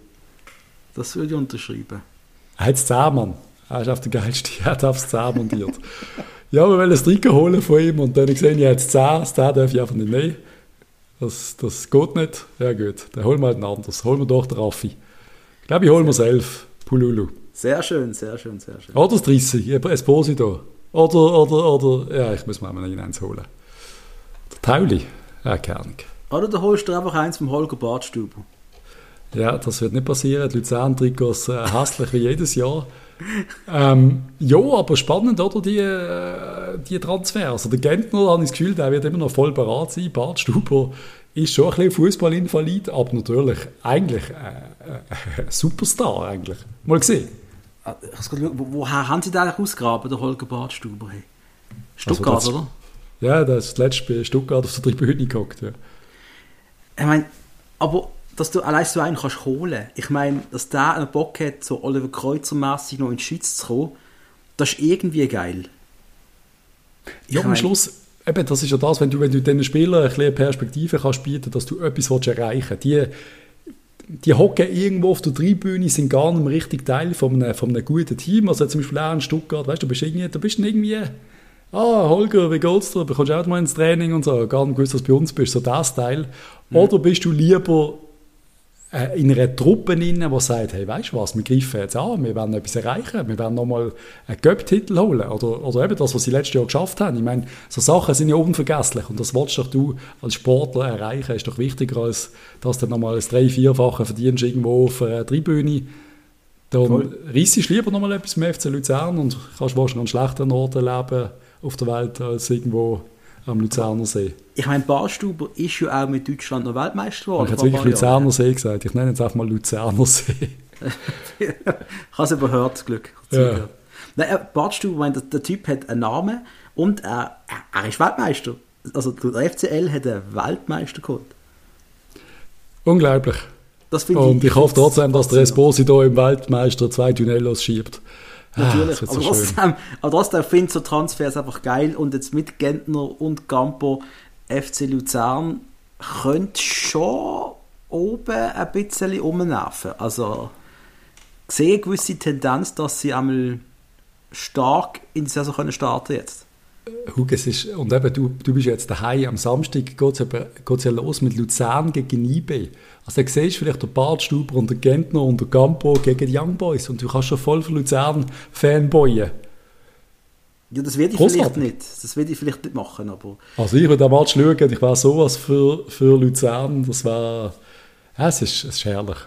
Das würde ich unterschreiben. Er hat es 10, Mann. Er ist auf der geilste. Er hat aufs 10 montiert. Ja, wir wollen ein Trikot holen von ihm und dann gesehen, ich habe jetzt 10, das 10 darf ich einfach nicht nehmen. Das, das geht nicht. Ja gut, dann holen wir halt ein anderes. Holen wir doch den Raffi. Ich glaube, ich hole mir elf. Pululu. Sehr schön, sehr schön, sehr schön. Oder das 30, Esposito. Oder, oder, oder, ja, ich muss mir mal eins holen. Der Tauli, ja, keine Ahnung. Oder du holst dir einfach eins vom Holger Badstuber. Ja, das wird nicht passieren. Die Luzern-Trikots äh, hässlich wie jedes Jahr ähm, ja, aber spannend, oder, die, äh, die Transfers. Also der Gentner, habe ich das Gefühl, der wird immer noch voll bereit sein. Bart Stuber ist schon ein bisschen Fußballinvalid, aber natürlich eigentlich äh, äh, Superstar eigentlich. Mal gesehen. Wo, woher haben Sie den eigentlich ausgraben, der Holger Badstuber? Hey? Stuttgart, Also das- oder? Ja, das ist das letzte bei Stuttgart auf der Tribüne gehockt. Ja. Ich meine, aber dass du allein so einen kannst holen, ich meine, dass der einen Bock hat, so Oliver Kreuzer-mässig noch in die Schweiz zu kommen, das ist irgendwie geil. Ich Ja, am Schluss, eben, das ist ja das, wenn du, wenn du diesen Spielern ein bisschen Perspektive kannst bieten, dass du etwas erreichen willst. Die, die hocken irgendwo auf der Tribüne, sind gar nicht mehr richtig Teil von einem, von einem guten Team. Also zum Beispiel auch in Stuttgart, weißt du, bist irgendwie, du bist irgendwie, ah, Holger, wie geht's dir? Bekommst du auch mal ins Training und so, gar nicht gewusst, dass du bei uns bist, so das Teil. Oder bist du lieber äh, in einer Truppe drin, die sagt, hey, weißt du was, wir greifen jetzt an, wir werden etwas erreichen, wir werden nochmal einen Göpp-Titel holen. Oder, oder eben das, was sie letztes Jahr geschafft haben. Ich meine, so Sachen sind ja unvergesslich und das willst doch du als Sportler erreichen, ist doch wichtiger, als dass du nochmal ein drei-, vierfache verdienst irgendwo auf einer Tribüne. Dann Voll. reissest du lieber nochmal etwas mit FC Luzern und kannst wahrscheinlich an schlechteren Orten leben auf der Welt als irgendwo am Luzerner See. Ich meine, Barstuber ist ja auch mit Deutschland noch Weltmeister Ich geworden. habe vor ein wirklich Jahren. Luzerner See gesagt. Ich nenne jetzt einfach mal Luzerner See. ich habe es überhört, Glück. Ja. Nein, äh, Bartstuber, ich meine, der, der Typ hat einen Namen und er, er, ist Weltmeister. Also der FCL hat einen Weltmeister geholt. Unglaublich. Und ich hoffe find's trotzdem, dass der. Esposito im Weltmeister zwei Duellos schiebt. Ah, Natürlich, wird aber so trotzdem, aber trotzdem finde ich so Transfers einfach geil und jetzt mit Gentner und Campo FC Luzern könnte schon oben ein bisschen umnerven. Also ich sehe eine gewisse Tendenz, dass sie einmal stark in die Saison können starten jetzt. Hugo, es ist, und eben, du, du bist jetzt daheim. Am Samstag geht es ja los mit Luzern gegen IB. Also, da siehst du vielleicht der Bartstuber und der Gentner und der Campo gegen die Young Boys. Und du kannst schon voll für Luzern Fanboyen. Ja, das werde ich Grossartig. vielleicht nicht. Das werde ich vielleicht nicht machen, aber Also, ich würde den Match schauen. Ich wäre sowas für, für Luzern. Das wäre. Ja, es ist, es ist herrlich.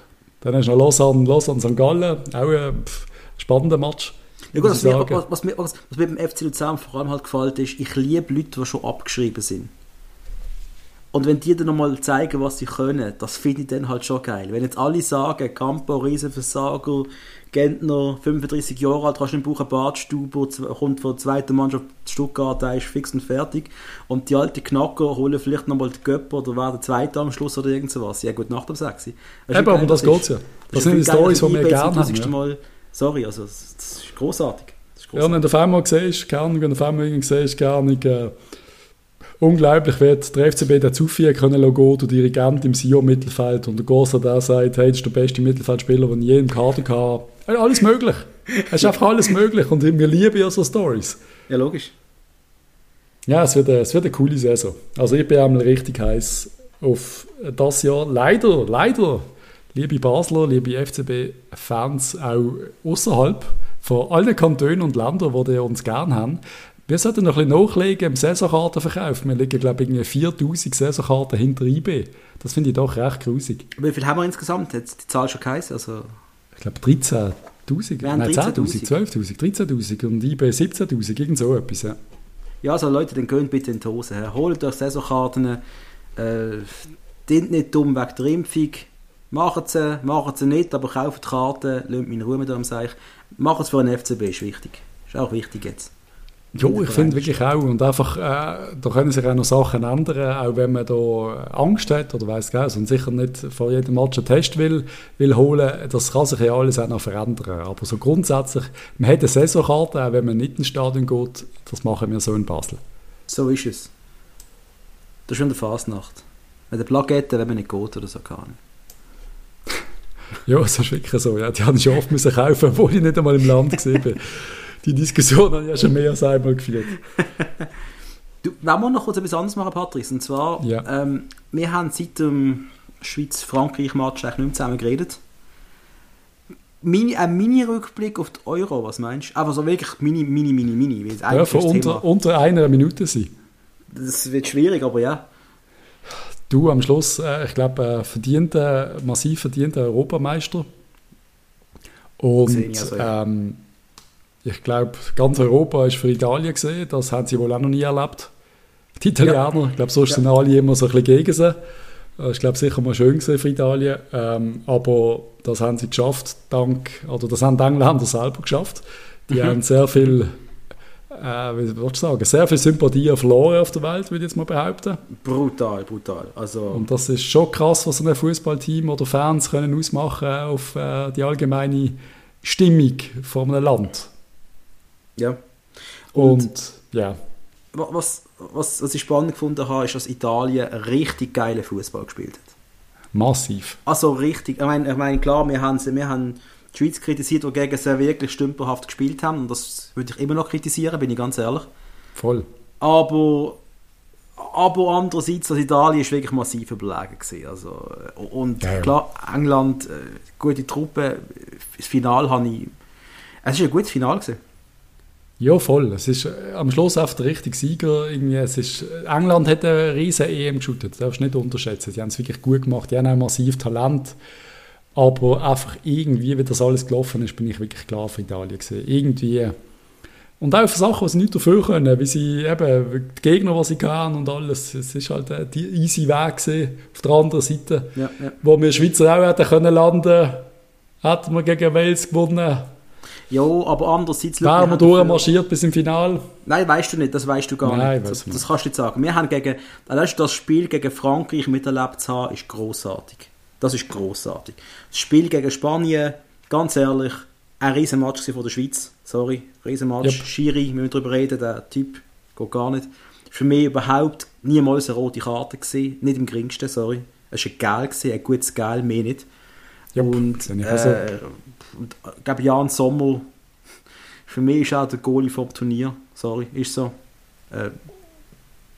Dann hast du noch Lausanne, Lausanne St. Gallen. Auch ein pff, spannender Match. Ja gut, was mir, was, was, mir, was, was mir beim FC Luzern vor allem halt gefällt, ist, ich liebe Leute, die schon abgeschrieben sind. Und wenn die dann nochmal zeigen, was sie können, das finde ich dann halt schon geil. Wenn jetzt alle sagen, Campo, Riesenversager, Gentner, 35 Jahre alt, hast du im Buch einen Badstuber, z- kommt von der zweiten Mannschaft Stuttgart, der ist fix und fertig. Und die alten Knacker holen vielleicht nochmal die Göpper oder werden Zweiter am Schluss oder irgend sowas. Ja gut, nach dem 6. Eben, aber das geht's ja. Das sind die Stories, die wir gerne haben. Ja. Mal, sorry, also das, das ist großartig. Ja, wenn du auf einmal siehst, keine Ahnung, wenn du auf einmal siehst, keine Ahnung, äh, unglaublich wird der FCB dazu führen können, Logo, der Dirigent im Sio-Mittelfeld und der Gorsa der sagt, hey, das ist der beste Mittelfeldspieler, den ich je im Kader hatte. Äh, Alles möglich. Es ist einfach alles möglich und wir lieben ja so Stories. Ja, logisch. Ja, es wird, eine, es wird eine coole Saison. Also ich bin einmal richtig heiß auf das Jahr. Leider, leider, liebe Basler, liebe FCB-Fans, auch außerhalb von allen Kantonen und Ländern, die die uns gerne haben, wir sollten noch ein bisschen nachlegen im Saisonkartenverkauf. Wir liegen, glaube ich, irgendwie 4000 Saisonkarten hinter IB. Das finde ich doch recht grusig. Wie viel haben wir insgesamt? Jetzt die Zahl schon geheißen? Also, Ich glaube 13'000, Wir haben nein 10'000, 13'000. 12'000, 13'000 und IB 17'000, irgend so etwas. Ja. ja, also Leute, dann geht bitte in die Hose. Holt euch Saisonkarten. Äh, nicht dumm wegen der Impfung. Macht sie, macht sie nicht, aber kauft die Karten. Lasst mich in Ruhe mit eurem Seich. Macht es für einen FCB, ist wichtig. Ist auch wichtig jetzt. Jo, ich finde wirklich auch. Und einfach, äh, da können sich auch noch Sachen ändern, auch wenn man da Angst hat oder weiß gar und sicher nicht vor jedem Match einen Test will, will holen. Das kann sich ja alles auch noch verändern. Aber so grundsätzlich, man hat eine Saisonkarte, auch wenn man nicht ins Stadion geht. Das machen wir so in Basel. So ist es. Das ist schon der Fasnacht. Mit der Plakette, wenn man nicht geht oder so kann. Ja, das ist wirklich so. Ja, die habe ich schon oft müssen kaufen, obwohl ich nicht einmal im Land gesehen bin. Die Diskussion habe ich ja schon mehr als einmal geführt. Du, wenn wir noch kurz etwas anderes machen, Patrice, und zwar, Ja. ähm, wir haben seit dem Schweiz-Frankreich-Match eigentlich nicht mehr zusammen geredet. Mini, ein Mini-Rückblick auf die Euro, was meinst du? Aber so wirklich mini, mini, mini, mini. weil Ja, von unter, unter einer Minute sein. Das wird schwierig, aber ja. Du am Schluss, äh, ich glaube, äh, verdienter, massiv verdienter Europameister. Und ich also, ja. ähm, ich glaube, ganz Europa ist für Italien gesehen. Das haben sie wohl auch noch nie erlebt. Die Italiener, ich glaube, sonst Ja. sind alle immer so ein bisschen gegen sie. Das ist, glaube sicher mal schön für Italien. Ähm, aber das haben sie geschafft, dank, oder das haben die Engländer selber geschafft. Die mhm. haben sehr viel, äh, wie soll ich sagen, sehr viel Sympathie verloren auf der Welt, würde ich jetzt mal behaupten. Brutal, brutal. Also Und das ist schon krass, was ein Fußballteam oder Fans können ausmachen auf äh, die allgemeine Stimmung von einem Land. Ja. Und, Und ja. Was, was, was ich spannend gefunden habe, ist, dass Italien richtig geile Fußball gespielt hat. Massiv. Also richtig. Ich meine, ich meine klar, wir haben, wir haben die Schweiz kritisiert, die gegen sehr wirklich stümperhaft gespielt haben. Und das würde ich immer noch kritisieren, bin ich ganz ehrlich. Voll. Aber, aber andererseits, das Italien ist wirklich massiv überlegen gewesen. Also, und ja, ja. klar, England, äh, gute Truppe. Das Finale habe ich... Es war ein gutes Finale. Gewesen. Ja, voll. Es ist äh, am Schluss einfach der richtige Sieger. Irgendwie, es ist, England hat eine riesen EM geschootet, das darfst du nicht unterschätzen. Die haben es wirklich gut gemacht, die haben auch massiv Talent. Aber einfach irgendwie, wie das alles gelaufen ist, bin ich wirklich klar für Italien gesehen. Irgendwie. Und auch für Sachen, die sie nicht dafür können, wie sie eben, die Gegner, die sie haben und alles. Es ist halt der easy Weg gewesen, auf der anderen Seite. Ja, ja. Wo wir Schweizer auch hätten können landen, hätten wir gegen Wales gewonnen ja, aber andererseits... Wären wir durchmarschiert bis im Finale? Nein, weißt du nicht, das weißt du gar Nein, nicht. Das, das, kannst du nicht sagen. Wir haben gegen... Das Spiel gegen Frankreich miterlebt zu haben, ist grossartig. Das ist grossartig. Das Spiel gegen Spanien, ganz ehrlich, ein Riesenmatch von der Schweiz. Sorry, Riesenmatch. Yep. Schiri, wir müssen darüber reden, der Typ geht gar nicht. Für mich überhaupt niemals eine rote Karte gesehen, nicht im geringsten, sorry. Es war ein Gel, ein gutes Gel, mehr nicht. Yep. Und, äh, und ich glaube, Jan Sommer, für mich ist auch der Goalie vom Turnier. Sorry, ist so. Äh,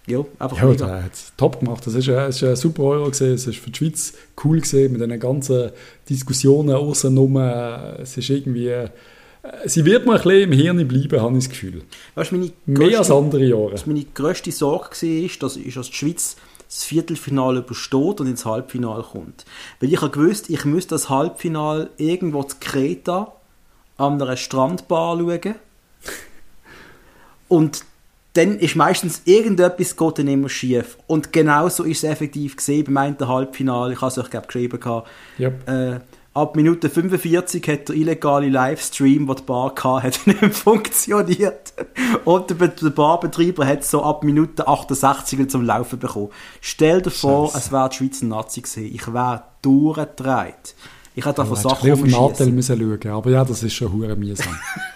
ja, einfach ja, der hat es top gemacht. Das ist, ein, ist ein super Euro gesehen. Es ist für die Schweiz cool gesehen mit den ganzen Diskussionen außenrum. Es ist irgendwie äh, sie wird mal ein bisschen im Hirn bleiben, habe ich das Gefühl. Weißt, meine Mehr grösste, als andere Jahre. Was meine grösste Sorge war, dass, ist, dass die Schweiz das Viertelfinale übersteht und ins Halbfinale kommt. Weil ich habe gewusst, ich müsste das Halbfinale irgendwo zu Kreta an einer Strandbar schauen. Und dann ist meistens irgendetwas geht dann immer schief. Und genau so ist es effektiv gesehen beim einen Halbfinale. Ich habe es euch glaube geschrieben. Yep. Äh, ab Minute 45 hat der illegale Livestream, den die Bar hatte, nicht funktioniert. Und der, Barbetreiber hat so ab Minute 68 zum Laufen bekommen. Stell dir vor, Scheiße. es wäre die Schweizer Nazi gewesen. Ich wäre durchgedreht. Ich hätte von Sachen auf den Nachteil müssen schauen, aber ja, das ist schon hure mühsam.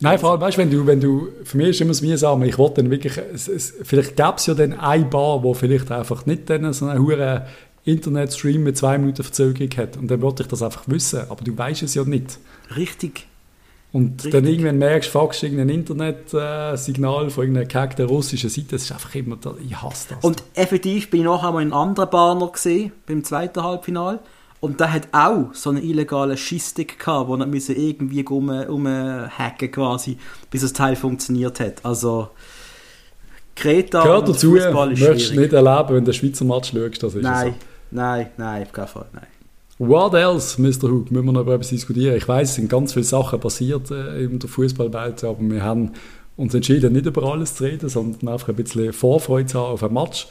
Nein, vor allem, weißt, wenn du, wenn du, für mich ist immer das mühsam, ich wollte dann wirklich, es, es, vielleicht gäbe es ja dann eine Bar, wo vielleicht einfach nicht dann so eine hure Internetstream mit zwei Minuten Verzögerung hat. Und dann wollte ich das einfach wissen, aber du weißt es ja nicht. Richtig. Und Richtig. dann irgendwann merkst du, fuckst irgendein Internetsignal von irgendeiner gehackten russischen Seite, das ist einfach immer, ich hasse das. Und effektiv bin ich nachher mal in einem anderen Bahner gesehen, beim zweiten Halbfinale. Und der hat auch so einen illegalen Schissstick gehabt, wo er irgendwie um, umhacken quasi, bis das Teil funktioniert hat. Also Kreta Gehört dazu, möchtest du nicht erleben, wenn du den Schweizer Match schaust, das ist Nein. so. Nein, nein, auf keinen Fall, nein. What else, Mr. Hook? Müssen wir noch über etwas diskutieren? Ich weiß, es sind ganz viele Sachen passiert äh, in der Fußballwelt, aber wir haben uns entschieden, nicht über alles zu reden, sondern einfach ein bisschen Vorfreude zu haben auf ein Match.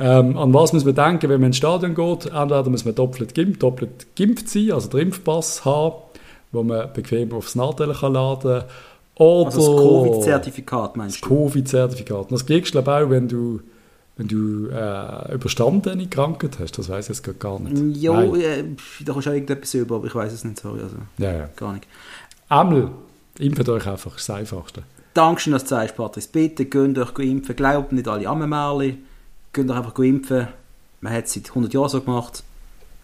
Ähm, an was müssen wir denken, wenn man ins Stadion geht? Entweder müssen wir doppelt geimpft, doppelt geimpft sein, also den Impfpass haben, wo man bequem aufs Nadel kann laden kann. Oder also das Covid-Zertifikat meinst du? Das Covid-Zertifikat. Das kriegst du, auch, wenn du wenn du äh, überstandene Krankheit hast, das weiß ich jetzt gar nicht. Ja, äh, da kannst du auch irgendetwas über, aber ich weiß es nicht, sorry. Also, ja, ja. Gar nicht. Einmal, impft euch einfach, das ist das Einfachste. Dankeschön, dass du sagst, Patrice. Bitte geht euch impfen. Glaubt nicht alle Ammenmärchen. Geht euch einfach impfen. Man hat es seit 100 Jahren so gemacht.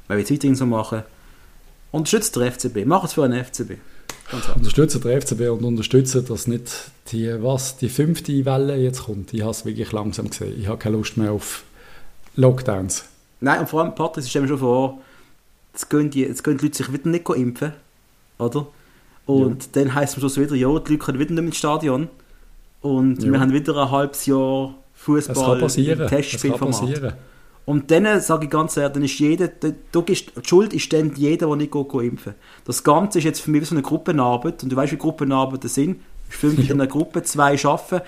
Man will es weiterhin so machen. Unterstützt den FCB. Mach es für einen FCB. Unterstützen den FCB und unterstützen, dass nicht die, was, die fünfte Welle jetzt kommt. Ich habe es wirklich langsam gesehen. Ich habe keine Lust mehr auf Lockdowns. Nein, und vor allem, Patrick, stell mir schon vor, jetzt gehen, die, jetzt gehen die Leute sich wieder nicht impfen, oder? Und ja. dann heisst es am Schluss wieder, ja, die Leute können wieder nicht ins Stadion. Und ja. wir haben wieder ein halbes Jahr Fußball im Testspielformat. Und dann sage ich ganz ehrlich, dann ist jeder, du gehst, die Schuld ist dann jeder, der nicht geht, geht impfen Das Ganze ist jetzt für mich so eine Gruppenarbeit. Und du weißt, wie Gruppenarbeiten sind. Fünf in einer Gruppe, zwei arbeiten.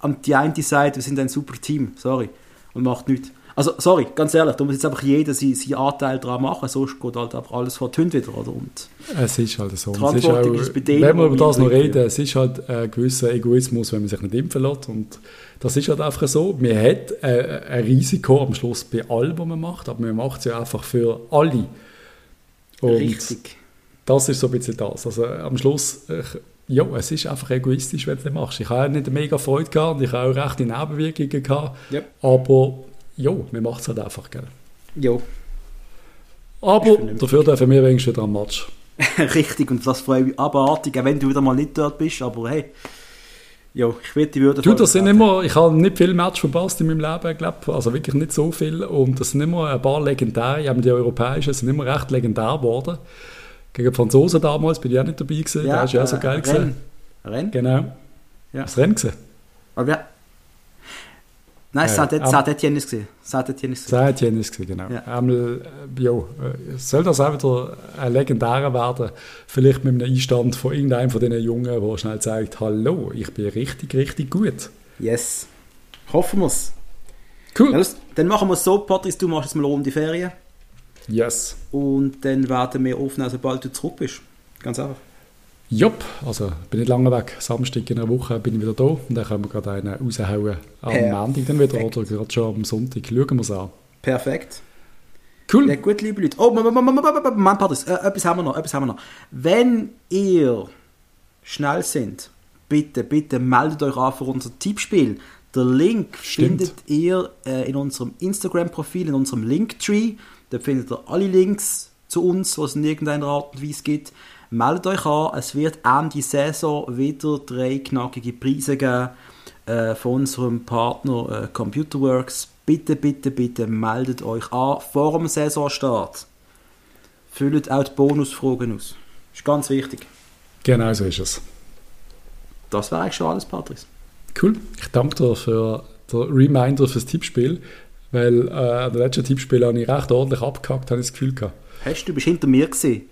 Und die eine sagt, wir sind ein super Team, sorry. Und macht nichts. Also, sorry, ganz ehrlich, da muss jetzt einfach jeder seinen, seinen Anteil dran machen, sonst geht halt einfach alles vor die Hunde wieder, oder? Und Es ist halt so. Die es ist Verantwortung auch, ist bei denen, wenn wir über das noch reden, es ist halt ein gewisser Egoismus, wenn man sich nicht impfen lässt. Und das ist halt einfach so. Man hat äh, ein Risiko am Schluss bei allem, was man macht, aber man macht es ja einfach für alle. Und richtig. das ist so ein bisschen das. Also am Schluss, äh, ja, es ist einfach egoistisch, wenn du das machst. Ich habe nicht mega Freude gehabt und ich habe auch rechte Nebenwirkungen gehabt. Yep. Aber ja, man macht es halt einfach, gell. Jo, Aber dafür dürfen wir wenigstens wieder am Match. richtig. Und das freut mich abartig, auch wenn du wieder mal nicht dort bist, aber hey. Jo, ich will die Würde Du, das sind immer, ich habe nicht viele Matches verpasst in meinem Leben, glaube also wirklich nicht so viel. Und das sind immer ein paar legendäre, eben die europäischen, sind immer recht legendär geworden. Gegen die Franzosen damals bin ich auch nicht dabei gewesen, Ja, der ist ja auch so äh, geil Rennes. gewesen. Renn? Genau. Ja. Das Rennen gesehen. Aber ja. Nein, Äh, Saint-Etienne ist es. Saint-Etienne ist es. Saint-Etienne ist es gewesen, genau. Ja. Einmal, äh, ja, äh, soll das auch wieder ein legendärer werden? Vielleicht mit einem Einstand von irgendeinem von diesen Jungen, der schnell sagt, hallo, ich bin richtig, richtig gut. Yes. Hoffen wir es. Cool. Ja, das- dann machen wir es so, Patrice, du machst jetzt mal um die Ferien. Yes. Und dann werden wir aufnehmen, sobald du zurück bist. Ganz einfach. Jupp, also bin nicht lange weg. Samstag in einer Woche bin ich wieder da und dann können wir gerade einen raushauen am. Montag dann wieder oder gerade schon am Sonntag. Schauen wir es an. Perfekt. Cool. Ja, gut, liebe Leute. Oh, Mann, Patrice, äh, etwas haben wir noch, etwas haben wir noch. Wenn ihr schnell sind, bitte, bitte meldet euch an für unser Tippspiel. Der Link Stimmt. findet ihr äh, in unserem Instagram-Profil, in unserem Linktree. Da findet ihr alle Links zu uns, was es in irgendeiner Art und Weise gibt. Meldet euch an, es wird Ende Saison wieder drei knackige Preise geben äh, von unserem Partner äh, Computerworks. Bitte, bitte, bitte meldet euch an vor dem Saisonstart. Füllt auch die Bonusfragen aus. Ist ganz wichtig. Genau so ist es. Das wäre eigentlich schon alles, Patrice. Cool. Ich danke dir für den Reminder fürs Tippspiel, weil äh, an der letzten Tippspiel habe ich recht ordentlich abgehackt, habe ich das Gefühl gehabt. Hast du, du bist hinter mir gesehen?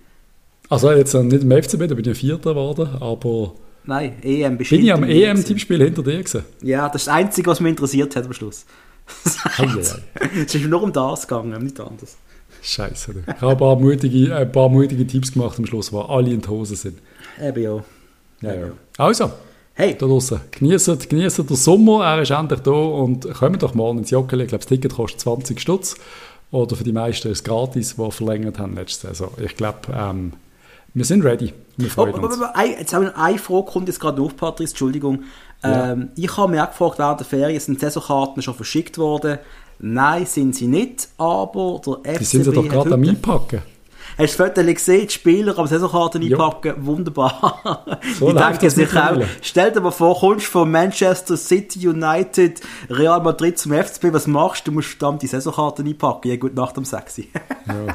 Also jetzt äh, nicht im FCB, da bin ich Vierter geworden, aber Nein, EM bist bin ich am. EM-Tippspiel hinter dir gewesen? Ja, das ist das Einzige, was mich interessiert hat am Schluss. Es ist nur um das gegangen, nicht anders. Scheiße. Ich habe ein paar mutige, ein paar mutige Tipps gemacht am Schluss, wo alle in die Hose sind. Eben ja. Ja, ja. Also, Hey, da draußen, genießt, genießt den Sommer, er ist endlich da und kommt doch mal ins Joggeli. Ich glaube, das Ticket kostet 20 Stutz. Oder für die meisten ist es gratis, die verlängert haben letzte Saison. Ich glaube, ähm, wir sind ready. Wir Oh, freuen aber, uns. aber, ein- jetzt haben wir eine Frage, kommt jetzt gerade auf, Patrice, Entschuldigung. Ja. Ähm, ich habe mir auch gefragt, während der Ferien sind Saisonkarten schon verschickt worden. Nein, sind sie nicht, aber der FCB Die sind sie doch gerade am Einpacken. Hast du das Foto gesehen, die Spieler am Saisonkarten Ja. einpacken? Wunderbar. So ich denke sich auch, stell dir mal vor, kommst von Manchester City United, Real Madrid zum FCB, was machst du? Du musst dann die Saisonkarten einpacken. Ja, gut Nacht am 6. Ja,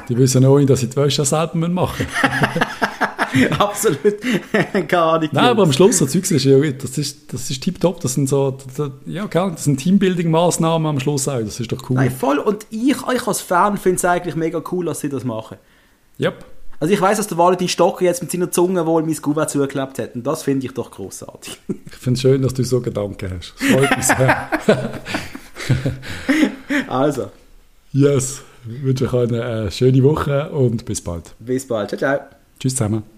die wissen auch nicht, dass sie die Wäsche selber machen. Absolut. Keine Ahnung. Nein, aber am Schluss, das Zeug ist ja, das ist, das ist tipptopp. Das sind so, das, ja, klar, das sind Teambuilding-Maßnahmen am Schluss auch. Das ist doch cool. Nein, voll. Und ich, ich als Fan finde es eigentlich mega cool, dass sie das machen. Yep. Also ich weiß, dass der Valentin Stocker jetzt mit seiner Zunge wohl mein Kuvert zugeklebt hat. Und das finde ich doch großartig. Ich finde es schön, dass du so Gedanken hast. Das freut mich sehr. Also, yes. Ich wünsche euch eine schöne Woche und bis bald. bis bald. Ciao, ciao. Tschüss zusammen.